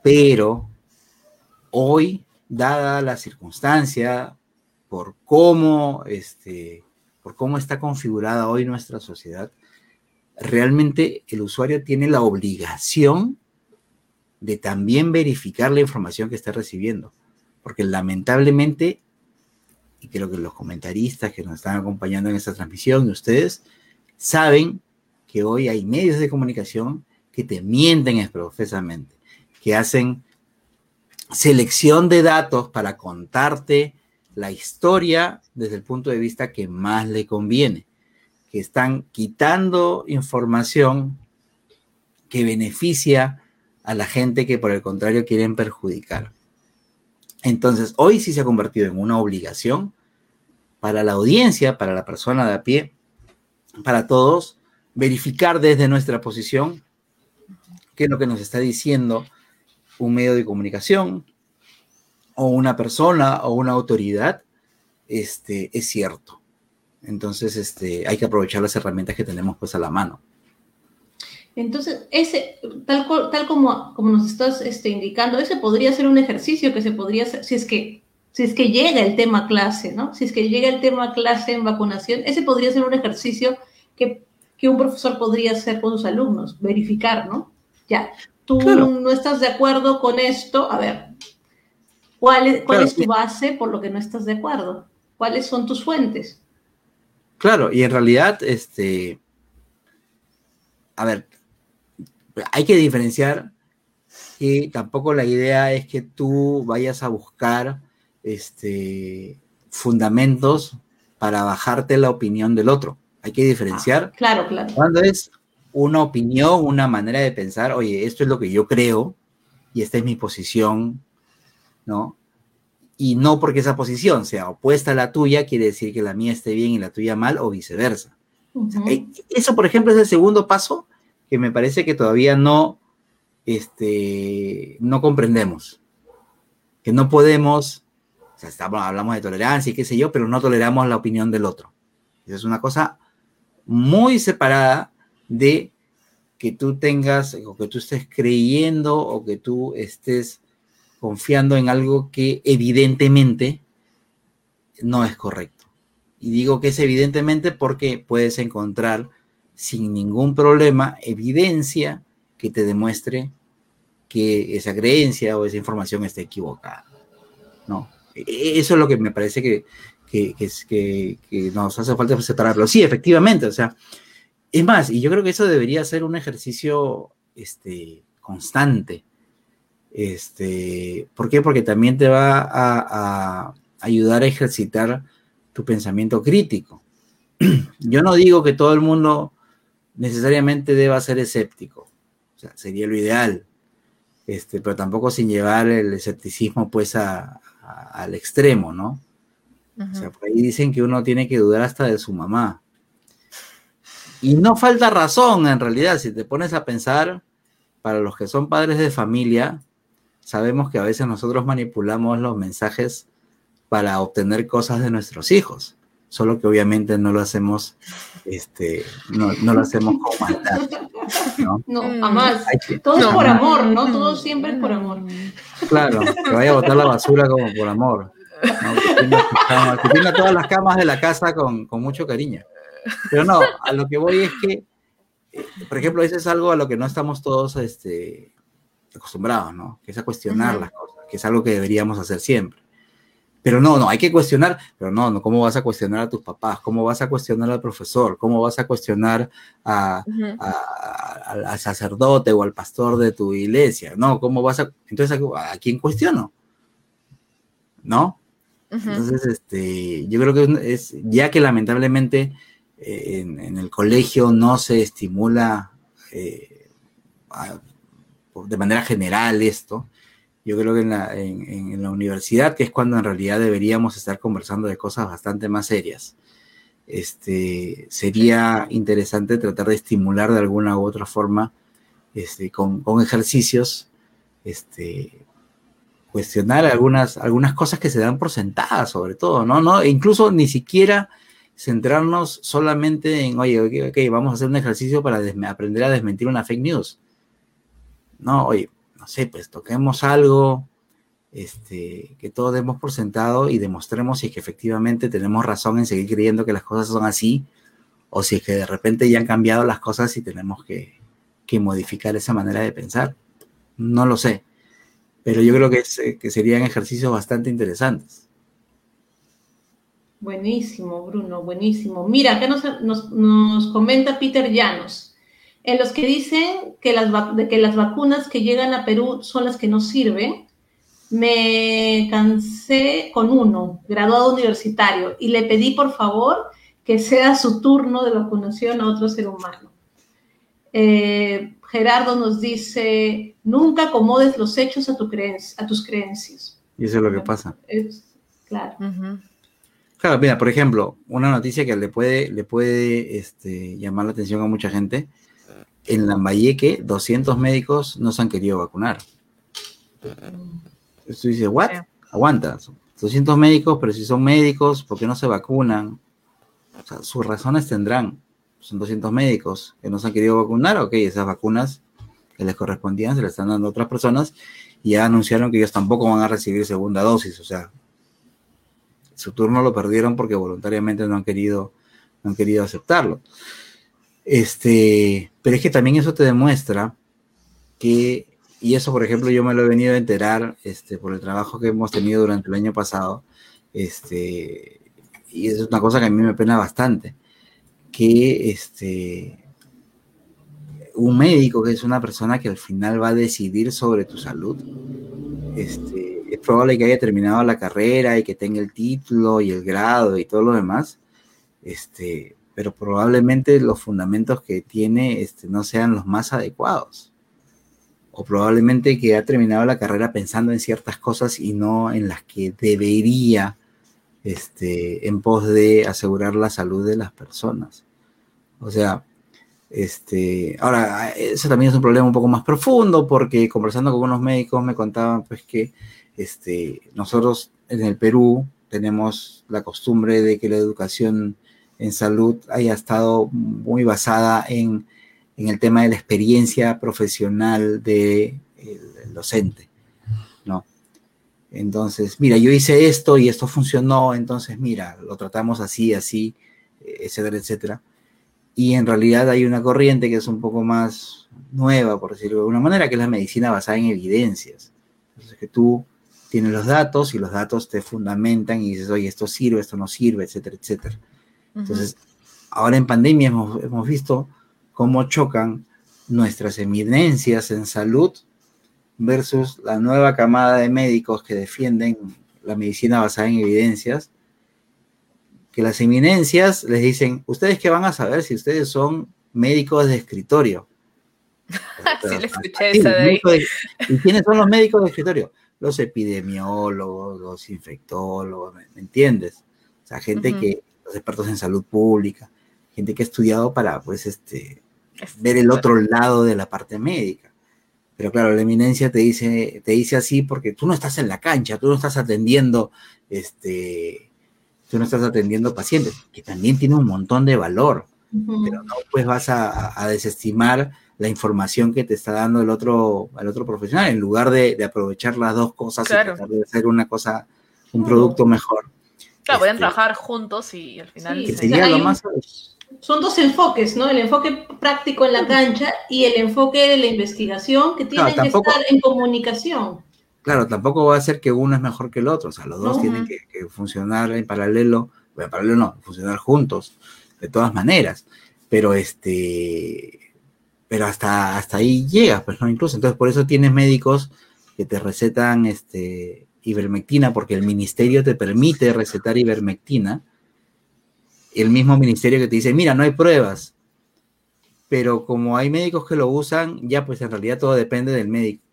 Pero hoy, dada la circunstancia, por cómo, este, por cómo está configurada hoy nuestra sociedad, realmente el usuario tiene la obligación de también verificar la información que está recibiendo. Porque lamentablemente, y creo que los comentaristas que nos están acompañando en esta transmisión y ustedes saben que hoy hay medios de comunicación que te mienten exprofesamente, que hacen selección de datos para contarte la historia desde el punto de vista que más le conviene, que están quitando información que beneficia a la gente que por el contrario quieren perjudicar. Entonces, hoy sí se ha convertido en una obligación para la audiencia, para la persona de a pie, para todos, verificar desde nuestra posición qué es lo que nos está diciendo un medio de comunicación o una persona o una autoridad, este, es cierto. Entonces, este, hay que aprovechar las herramientas que tenemos pues a la mano. Entonces, ese, tal, tal como, como nos estás este, indicando, ese podría ser un ejercicio que se podría hacer, si es que, si es que llega el tema clase, ¿no? Si es que llega el tema clase en vacunación, ese podría ser un ejercicio que, que un profesor podría hacer con sus alumnos, verificar, ¿no? Ya, tú no estás de acuerdo con esto, a ver, ¿cuál es, cuál es tu base por lo que no estás de acuerdo? ¿Cuáles son tus fuentes? Claro, y en realidad, este, a ver, hay que diferenciar que tampoco la idea es que tú vayas a buscar este, fundamentos para bajarte la opinión del otro. Hay que diferenciar. Ah, claro, claro. Cuando es una opinión, una manera de pensar, oye, esto es lo que yo creo y esta es mi posición, ¿no? Y no porque esa posición sea opuesta a la tuya, quiere decir que la mía esté bien y la tuya mal o viceversa. Eh, eso, por ejemplo, es el segundo paso que me parece que todavía no, este, no comprendemos. Que no podemos, o sea, estamos, hablamos de tolerancia y qué sé yo, pero no toleramos la opinión del otro. Esa es una cosa muy separada de que tú tengas o que tú estés creyendo o que tú estés confiando en algo que evidentemente no es correcto. Y digo que es evidentemente porque puedes encontrar sin ningún problema evidencia que te demuestre que esa creencia o esa información está equivocada. ¿no? Eso es lo que me parece que, que, que, que nos hace falta separarlo. Sí, efectivamente, o sea, es más, y yo creo que eso debería ser un ejercicio este, constante. Este, ¿Por qué? Porque también te va a, a ayudar a ejercitar tu pensamiento crítico. [CLEARS THROAT] Yo no digo que todo el mundo necesariamente deba ser escéptico. O sea, sería lo ideal. Este, pero tampoco sin llevar el escepticismo pues al extremo, ¿no? O sea, por ahí dicen que uno tiene que dudar hasta de su mamá. Y no falta razón, en realidad, si te pones a pensar, para los que son padres de familia, sabemos que a veces nosotros manipulamos los mensajes para obtener cosas de nuestros hijos solo que obviamente no lo hacemos, este, no, lo hacemos con maldad. No, no jamás. Todo es por amor, ¿no? Todo siempre es por amor. Claro, que vaya a botar la basura como por amor. Que, tenga, todas las camas de la casa con, mucho cariño. Pero no, a lo que voy es que, eh, por ejemplo, eso es algo a lo que no estamos todos este, acostumbrados, ¿no? Que es a cuestionar las cosas, que es algo que deberíamos hacer siempre. Pero no, no, hay que cuestionar, pero no, no, ¿cómo vas a cuestionar a tus papás? ¿Cómo vas a cuestionar al profesor? ¿Cómo vas a cuestionar al sacerdote o al pastor de tu iglesia? No, ¿cómo vas a... Entonces, ¿a, quién cuestiono? ¿No? Entonces, este, yo creo que es, ya que lamentablemente eh, en, el colegio no se estimula eh, de manera general esto, yo creo que en la, en, la, universidad, que es cuando en realidad deberíamos estar conversando de cosas bastante más serias, este, sería interesante tratar de estimular de alguna u otra forma este, con, con ejercicios este, cuestionar algunas, algunas cosas que se dan por sentadas, sobre todo, ¿no? ¿no? E incluso ni siquiera centrarnos solamente en, oye, ok, vamos a hacer un ejercicio para aprender a desmentir una fake news. No, oye, no sé, pues toquemos algo este, que todos demos por sentado y demostremos si es que efectivamente tenemos razón en seguir creyendo que las cosas son así o si es que de repente ya han cambiado las cosas y tenemos que, que modificar esa manera de pensar. No lo sé, pero yo creo que, que serían ejercicios bastante interesantes. Buenísimo, Bruno, buenísimo. Mira, acá nos, comenta Peter Llanos, en los que dicen que las, que las vacunas que llegan a Perú son las que no sirven. Me cansé con uno, graduado universitario, y le pedí por favor que sea su turno de vacunación a otro ser humano. Eh, Gerardo nos dice, nunca acomodes los hechos a, tu a tus creencias. Y eso es lo que pasa. claro. Claro, mira, por ejemplo, una noticia que le puede, le puede este, llamar la atención a mucha gente. En Lambayeque, 200 médicos no se han querido vacunar. Tú dices, ¿what? Aguanta. 200 médicos, pero si son médicos, ¿por qué no se vacunan? O sea, sus razones tendrán. Son 200 médicos que no se han querido vacunar. Ok, esas vacunas que les correspondían se las están dando a otras personas y ya anunciaron que ellos tampoco van a recibir segunda dosis. O sea, su turno lo perdieron porque voluntariamente no han querido, no han querido aceptarlo. Este, pero es que también eso te demuestra que, y eso por ejemplo yo me lo he venido a enterar este, por el trabajo que hemos tenido durante el año pasado, este, y es una cosa que a mí me pena bastante, que este, un médico que es una persona que al final va a decidir sobre tu salud, este, es probable que haya terminado la carrera y que tenga el título y el grado y todo lo demás, este, pero probablemente los fundamentos que tiene este, no sean los más adecuados. O probablemente que ha terminado la carrera pensando en ciertas cosas y no en las que debería, este, en pos de asegurar la salud de las personas. O sea, este, ahora, eso también es un problema un poco más profundo porque conversando con unos médicos me contaban pues que este, nosotros en el Perú tenemos la costumbre de que la educación en salud haya estado muy basada en, el tema de la experiencia profesional del docente, ¿no? Entonces, mira, yo hice esto y esto funcionó, entonces, mira, lo tratamos así, así, etcétera, etcétera. Y en realidad hay una corriente que es un poco más nueva, por decirlo de alguna manera, que es la medicina basada en evidencias. Entonces, que tú tienes los datos y los datos te fundamentan y dices, oye, esto sirve, esto no sirve, etcétera, etcétera. Entonces, ahora en pandemia hemos, hemos, visto cómo chocan nuestras eminencias en salud versus la nueva camada de médicos que defienden la medicina basada en evidencias, que las eminencias les dicen, ustedes qué van a saber si ustedes son médicos de escritorio. [LAUGHS] sí, le escuché esa de ahí. ¿Y quiénes son los médicos de escritorio? los epidemiólogos, los infectólogos, ¿me, entiendes? O sea, gente que, los expertos en salud pública, gente que ha estudiado para, pues, este, ver el otro lado de la parte médica. Pero claro, la eminencia te dice, te dice así porque tú no estás en la cancha, tú no estás atendiendo, este, tú no estás atendiendo pacientes, que también tiene un montón de valor, pero no pues vas a desestimar la información que te está dando el otro, el otro profesional, en lugar de, aprovechar las dos cosas y tratar de hacer una cosa, un producto mejor. Claro, pueden este, trabajar juntos y al final... sería lo más... Son dos enfoques, ¿no? El enfoque práctico en la cancha y el enfoque de la investigación que tienen que estar en comunicación. Claro, tampoco va a ser que uno es mejor que el otro, o sea, los dos tienen que, que, funcionar en paralelo, bueno, en paralelo no, funcionar juntos, de todas maneras, pero este, pero hasta, hasta ahí llega, pues no, incluso. Entonces, por eso tienes médicos que te recetan este, ivermectina, porque el ministerio te permite recetar ivermectina. El mismo ministerio que te dice, mira, no hay pruebas. Pero como hay médicos que lo usan, ya pues en realidad todo depende del médico.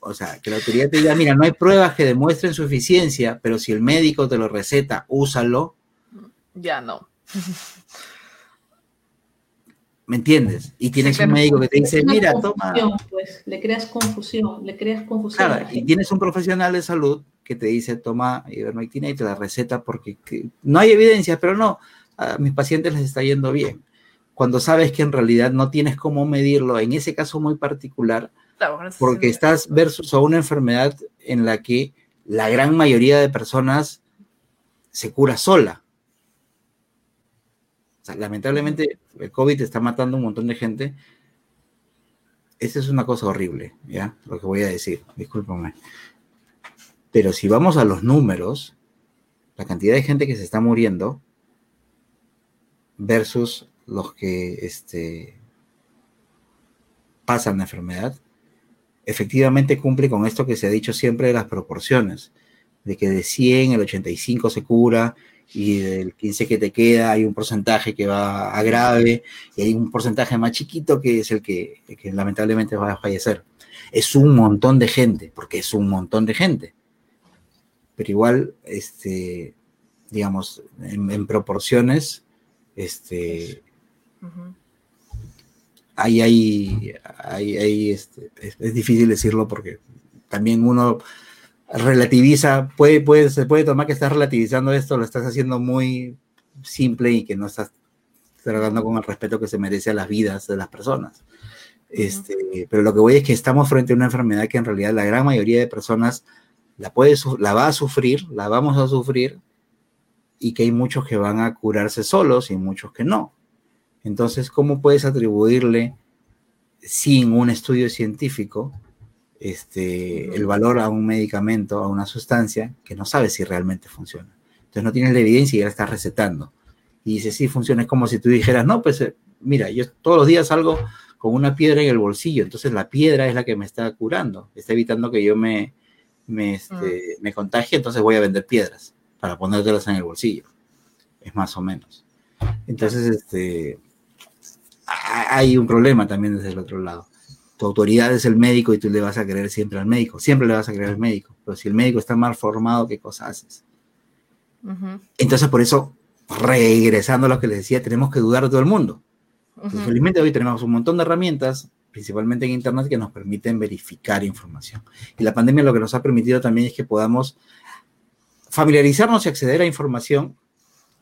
O sea, que la autoridad te diga, mira, no hay pruebas que demuestren su eficiencia, pero si el médico te lo receta, úsalo. Ya no. ¿Me entiendes? Y tienes un médico que te dice, mira, toma. Pues, le creas confusión, le creas confusión. Claro, y tienes un profesional de salud que te dice, toma ivermectina y te la receta porque no hay evidencia, pero no, a mis pacientes les está yendo bien. Cuando sabes que en realidad no tienes cómo medirlo, en ese caso muy particular, porque estás versus a una enfermedad en la que la gran mayoría de personas se cura sola lamentablemente el COVID está matando un montón de gente. Esa es una cosa horrible, ¿ya? Lo que voy a decir, discúlpame. Pero si vamos a los números, la cantidad de gente que se está muriendo versus los que este, pasan la enfermedad, efectivamente cumple con esto que se ha dicho siempre de las proporciones, de que de 100 el 85 se cura y del 15 que te queda hay un porcentaje que va a grave y hay un porcentaje más chiquito que es el que, lamentablemente va a fallecer. Es un montón de gente, porque es un montón de gente. Pero igual, este, digamos, en, proporciones, este, ahí hay, hay, este, es difícil decirlo porque también uno relativiza, puede, puede, se puede tomar que estás relativizando esto, lo estás haciendo muy simple y que no estás tratando con el respeto que se merece a las vidas de las personas. Este, pero lo que voy es que estamos frente a una enfermedad que en realidad la gran mayoría de personas la, puede, la va a sufrir, la vamos a sufrir, y que hay muchos que van a curarse solos y muchos que no. Entonces, ¿cómo puedes atribuirle sin un estudio científico este, el valor a un medicamento, a una sustancia que no sabes si realmente funciona. Entonces no tienes la evidencia y ya la estás recetando. Y dice, sí, funciona. Es como si tú dijeras, no, pues eh, mira, yo todos los días salgo con una piedra en el bolsillo, entonces la piedra es la que me está curando, está evitando que yo me, me, este, mm. me contagie, entonces voy a vender piedras para ponértelas en el bolsillo. Es más o menos. Entonces, este, hay un problema también desde el otro lado tu autoridad es el médico y tú le vas a creer siempre al médico, siempre le vas a creer al médico, pero si el médico está mal formado, ¿qué cosa haces? Entonces, por eso, regresando a lo que les decía, tenemos que dudar de todo el mundo. felizmente hoy tenemos un montón de herramientas, principalmente en Internet, que nos permiten verificar información. Y la pandemia lo que nos ha permitido también es que podamos familiarizarnos y acceder a información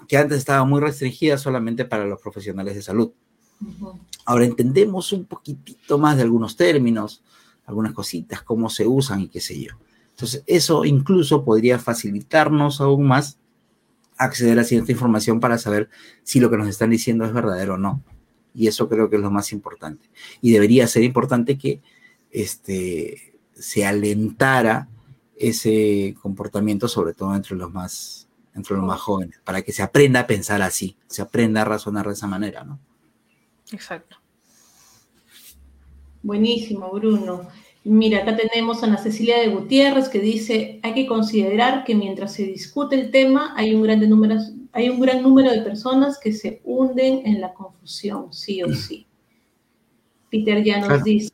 que antes estaba muy restringida solamente para los profesionales de salud. Ahora entendemos un poquitito más de algunos términos, algunas cositas, cómo se usan y qué sé yo. Entonces, eso incluso podría facilitarnos aún más acceder a cierta información para saber si lo que nos están diciendo es verdadero o no. Y eso creo que es lo más importante. Y debería ser importante que este, se alentara ese comportamiento, sobre todo entre los más entre los más jóvenes, para que se aprenda a pensar así, se aprenda a razonar de esa manera, ¿no? Exacto. Buenísimo, Bruno. Mira, acá tenemos a Ana Cecilia de Gutiérrez que dice, hay que considerar que mientras se discute el tema hay un, gran número, hay un gran número de personas que se hunden en la confusión, sí o sí. Peter ya nos dice,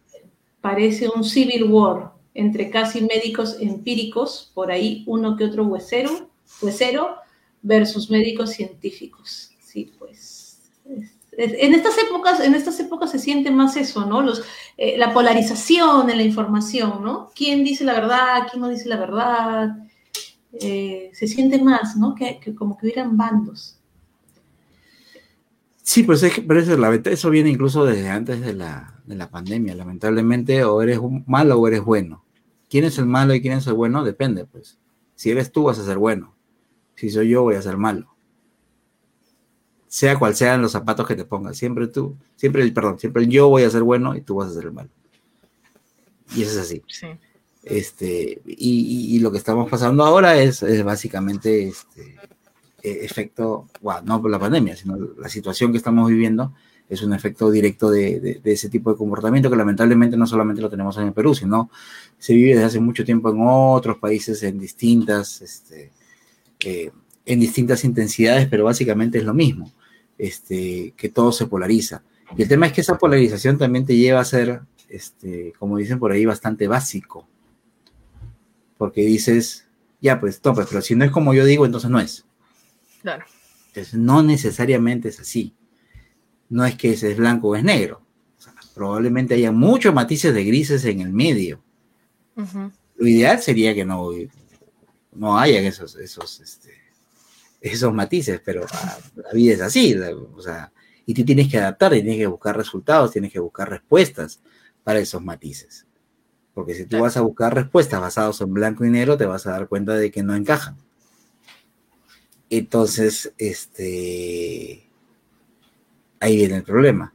parece un civil war entre casi médicos empíricos, por ahí uno que otro huesero, huesero versus médicos científicos. Sí, pues en estas épocas, en estas épocas se siente más eso, ¿no? Los, eh, la polarización en la información, ¿no? ¿Quién dice la verdad? ¿Quién no dice la verdad? Eh, se siente más, ¿no? Que, como que hubieran bandos. Sí, pues es que, pero eso, eso viene incluso desde antes de la, de la pandemia. Lamentablemente, o eres malo o eres bueno. ¿Quién es el malo y quién es el bueno? Depende, pues. Si eres tú, vas a ser bueno. Si soy yo, voy a ser malo sea cual sean los zapatos que te pongas. Siempre tú, siempre el, perdón, siempre el yo voy a ser bueno y tú vas a ser el malo. Y eso es así. Sí. Este, y, lo que estamos pasando ahora es, básicamente este e, efecto, bueno, no por la pandemia, sino la situación que estamos viviendo es un efecto directo de, ese tipo de comportamiento que lamentablemente no solamente lo tenemos en el Perú, sino se vive desde hace mucho tiempo en otros países en distintas, este, eh, en distintas intensidades, pero básicamente es lo mismo este, que todo se polariza. Y el tema es que esa polarización también te lleva a ser, este, como dicen por ahí, bastante básico. Porque dices, ya, pues, tope, pero si no es como yo digo, entonces no es. Claro. Entonces, no necesariamente es así. no es que ese es blanco o es negro. probablemente haya muchos matices de grises en el medio. Lo ideal sería que no, no hayan esos, esos, este, esos matices, pero ah, la, vida es así. o sea, y tú tienes que adaptar, tienes que buscar resultados, tienes que buscar respuestas para esos matices. Porque si tú vas a buscar respuestas basadas en blanco y negro, te vas a dar cuenta de que no encajan. Entonces, este, ahí viene el problema.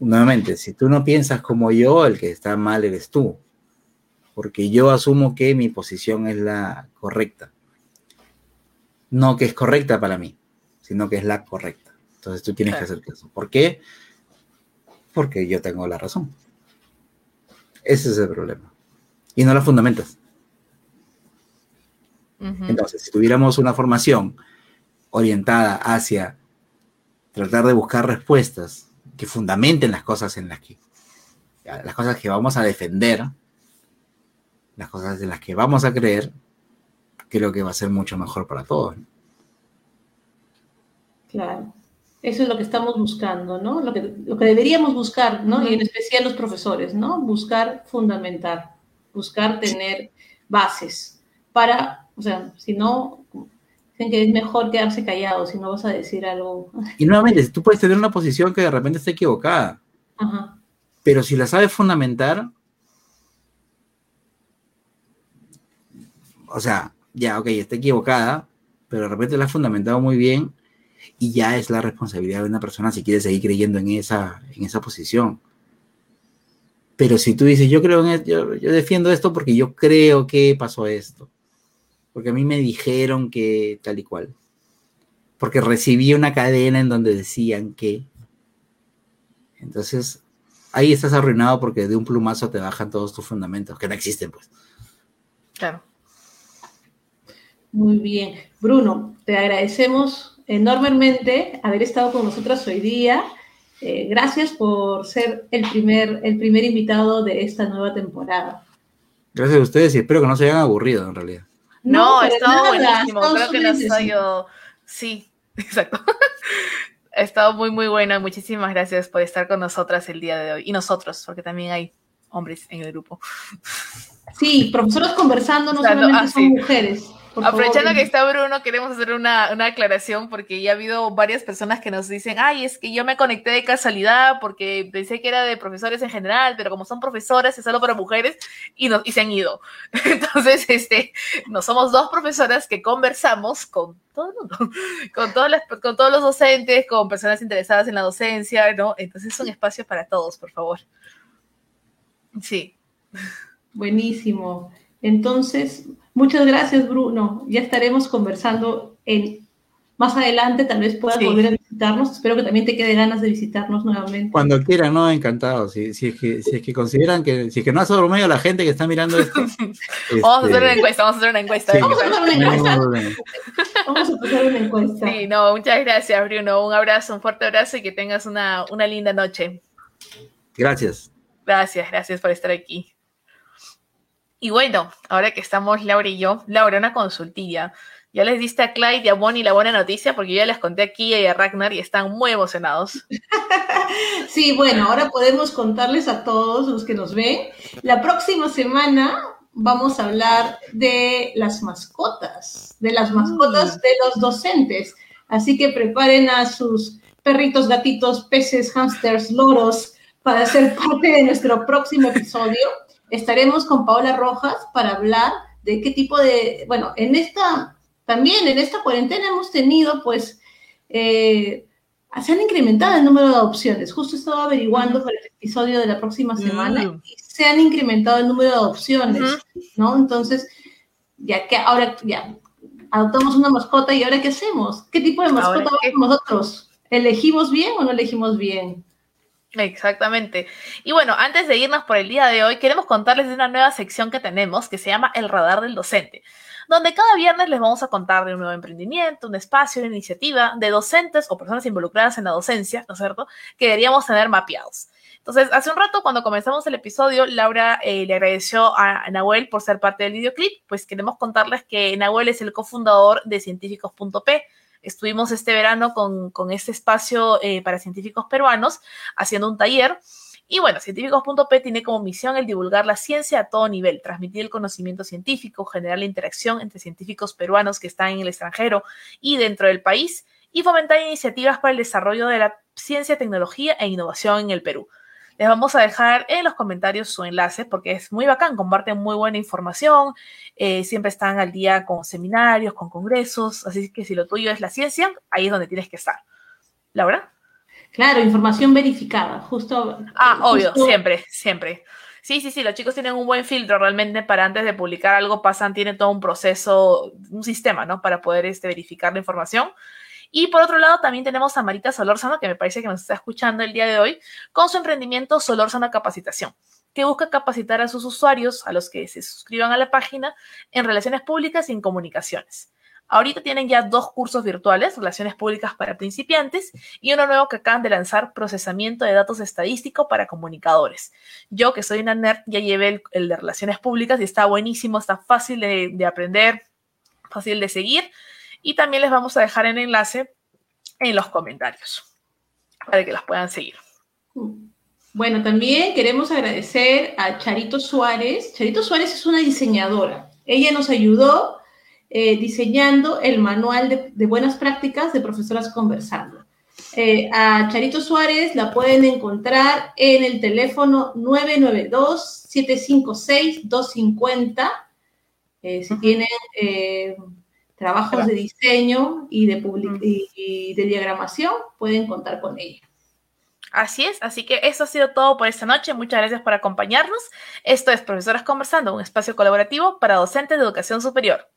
Nuevamente, si tú no piensas como yo, el que está mal eres tú. Porque yo asumo que mi posición es la correcta. No que es correcta para mí, sino que es la correcta. Entonces tú tienes que hacer eso. ¿Por qué? Porque yo tengo la razón. Ese es el problema. Y no la fundamentas. Entonces, si tuviéramos una formación orientada hacia tratar de buscar respuestas que fundamenten las cosas en las que, las cosas que vamos a defender, las cosas en las que vamos a creer, creo que va a ser mucho mejor para todos. Claro. Eso es lo que estamos buscando, ¿no? Lo que, lo que deberíamos buscar, ¿no? Y en especial los profesores, ¿no? Buscar fundamentar, buscar tener bases para, o sea, si no, dicen que es mejor quedarse callado si no vas a decir algo. Y nuevamente, tú puedes tener una posición que de repente está equivocada, Ajá. pero si la sabes fundamentar, o sea, ya, ok, está equivocada, pero de repente la has fundamentado muy bien y ya es la responsabilidad de una persona si quiere seguir creyendo en esa, en esa posición. Pero si tú dices, yo creo en yo, yo defiendo esto porque yo creo que pasó esto, porque a mí me dijeron que tal y cual, porque recibí una cadena en donde decían que, entonces ahí estás arruinado porque de un plumazo te bajan todos tus fundamentos, que no existen pues. Claro. Muy bien. Bruno, te agradecemos enormemente haber estado con nosotras hoy día. Eh, gracias por ser el primer, el primer invitado de esta nueva temporada. Gracias a ustedes y espero que no se hayan aburrido en realidad. No, ha estado buenísimo. Creo que nos ha yo. Sí, [LAUGHS] exacto. [LAUGHS] ha estado muy, muy bueno. Muchísimas gracias por estar con nosotras el día de hoy. Y nosotros, porque también hay hombres en el grupo. Sí, profesoras conversando, no solamente ah, son mujeres. Aprovechando que está Bruno, queremos hacer una, aclaración porque ya ha habido varias personas que nos dicen, ay, es que yo me conecté de casualidad porque pensé que era de profesores en general, pero como son profesores es solo para mujeres y, y se han ido. [LAUGHS] Entonces, este, no somos dos profesoras que conversamos con todo el mundo, [LAUGHS] con, todas las, con todos los docentes, con personas interesadas en la docencia, ¿no? Entonces es un espacio para todos, por favor. Sí. Buenísimo. Entonces, Muchas gracias, Bruno. Ya estaremos conversando en más adelante, tal vez puedas volver a visitarnos. Espero que también te quede ganas de visitarnos nuevamente. Cuando quieran, no, encantado. Si, si, es, que, si es que consideran que, si es que no ha dormido la gente que está mirando esto. [LAUGHS] vamos a hacer una este, encuesta, vamos a hacer una encuesta. vamos a hacer una encuesta. vamos a hacer una encuesta. Sí, no, muchas gracias, Bruno. Un abrazo, un fuerte abrazo y que tengas una, una linda noche. Gracias. Gracias, gracias por estar aquí. Y bueno, ahora que estamos Laura y yo, Laura, una consultilla. Ya les diste a Clyde y a Bonnie la buena noticia porque yo ya les conté aquí y a Ragnar y están muy emocionados. [LAUGHS] sí, bueno, ahora podemos contarles a todos los que nos ven. La próxima semana vamos a hablar de las mascotas, de las mascotas mm. de los docentes. Así que preparen a sus perritos, gatitos, peces, hámsters, loros para ser [LAUGHS] parte de nuestro próximo episodio estaremos con Paola Rojas para hablar de qué tipo de, bueno, en esta, también en esta cuarentena hemos tenido, pues, eh, se han incrementado el número de adopciones. Justo estaba averiguando para el episodio de la próxima semana mm. y se han incrementado el número de adopciones, ¿no? Entonces, ya que ahora ya adoptamos una mascota y ahora qué hacemos? ¿Qué tipo de mascota vamos nosotros? ¿Elegimos bien o no elegimos bien? Exactamente. Y bueno, antes de irnos por el día de hoy, queremos contarles de una nueva sección que tenemos que se llama El Radar del Docente, donde cada viernes les vamos a contar de un nuevo emprendimiento, un espacio, una iniciativa de docentes o personas involucradas en la docencia, ¿no es cierto?, que deberíamos tener mapeados. Entonces, hace un rato, cuando comenzamos el episodio, Laura eh, le agradeció a Nahuel por ser parte del videoclip, pues queremos contarles que Nahuel es el cofundador de científicos.p, Estuvimos este verano con, este espacio eh, para científicos peruanos haciendo un taller. Y bueno, científicos.p tiene como misión el divulgar la ciencia a todo nivel, transmitir el conocimiento científico, generar la interacción entre científicos peruanos que están en el extranjero y dentro del país, y fomentar iniciativas para el desarrollo de la ciencia, tecnología e innovación en el Perú. Les vamos a dejar en los comentarios su enlace porque es muy bacán, comparten muy buena información, eh, siempre están al día con seminarios, con congresos, así que si lo tuyo es la ciencia, ahí es donde tienes que estar. ¿Laura? Claro, información verificada, justo. Ah, obvio, siempre, siempre. Sí, sí, sí, los chicos tienen un buen filtro realmente para antes de publicar algo, pasan, tienen todo un proceso, un sistema, ¿no? Para poder este, verificar la información. Y por otro lado, también tenemos a Marita Solórzano, que me parece que nos está escuchando el día de hoy, con su emprendimiento Solórzano Capacitación, que busca capacitar a sus usuarios, a los que se suscriban a la página, en relaciones públicas y en comunicaciones. Ahorita tienen ya dos cursos virtuales, Relaciones Públicas para principiantes, y uno nuevo que acaban de lanzar, Procesamiento de Datos Estadístico para Comunicadores. Yo, que soy una nerd, ya llevé el, de Relaciones Públicas y está buenísimo, está fácil de aprender, fácil de seguir y también les vamos a dejar el enlace en los comentarios para que las puedan seguir. Bueno, también queremos agradecer a Charito Suárez. Charito Suárez es una diseñadora. Ella nos ayudó eh, diseñando el manual de, buenas prácticas de profesoras conversando. Eh, a Charito Suárez la pueden encontrar en el teléfono 992-756-250. Eh, si tienen trabajos de diseño y de, y de diagramación, pueden contar con ella. Así es, así que eso ha sido todo por esta noche. Muchas gracias por acompañarnos. Esto es Profesoras Conversando, un espacio colaborativo para docentes de educación superior.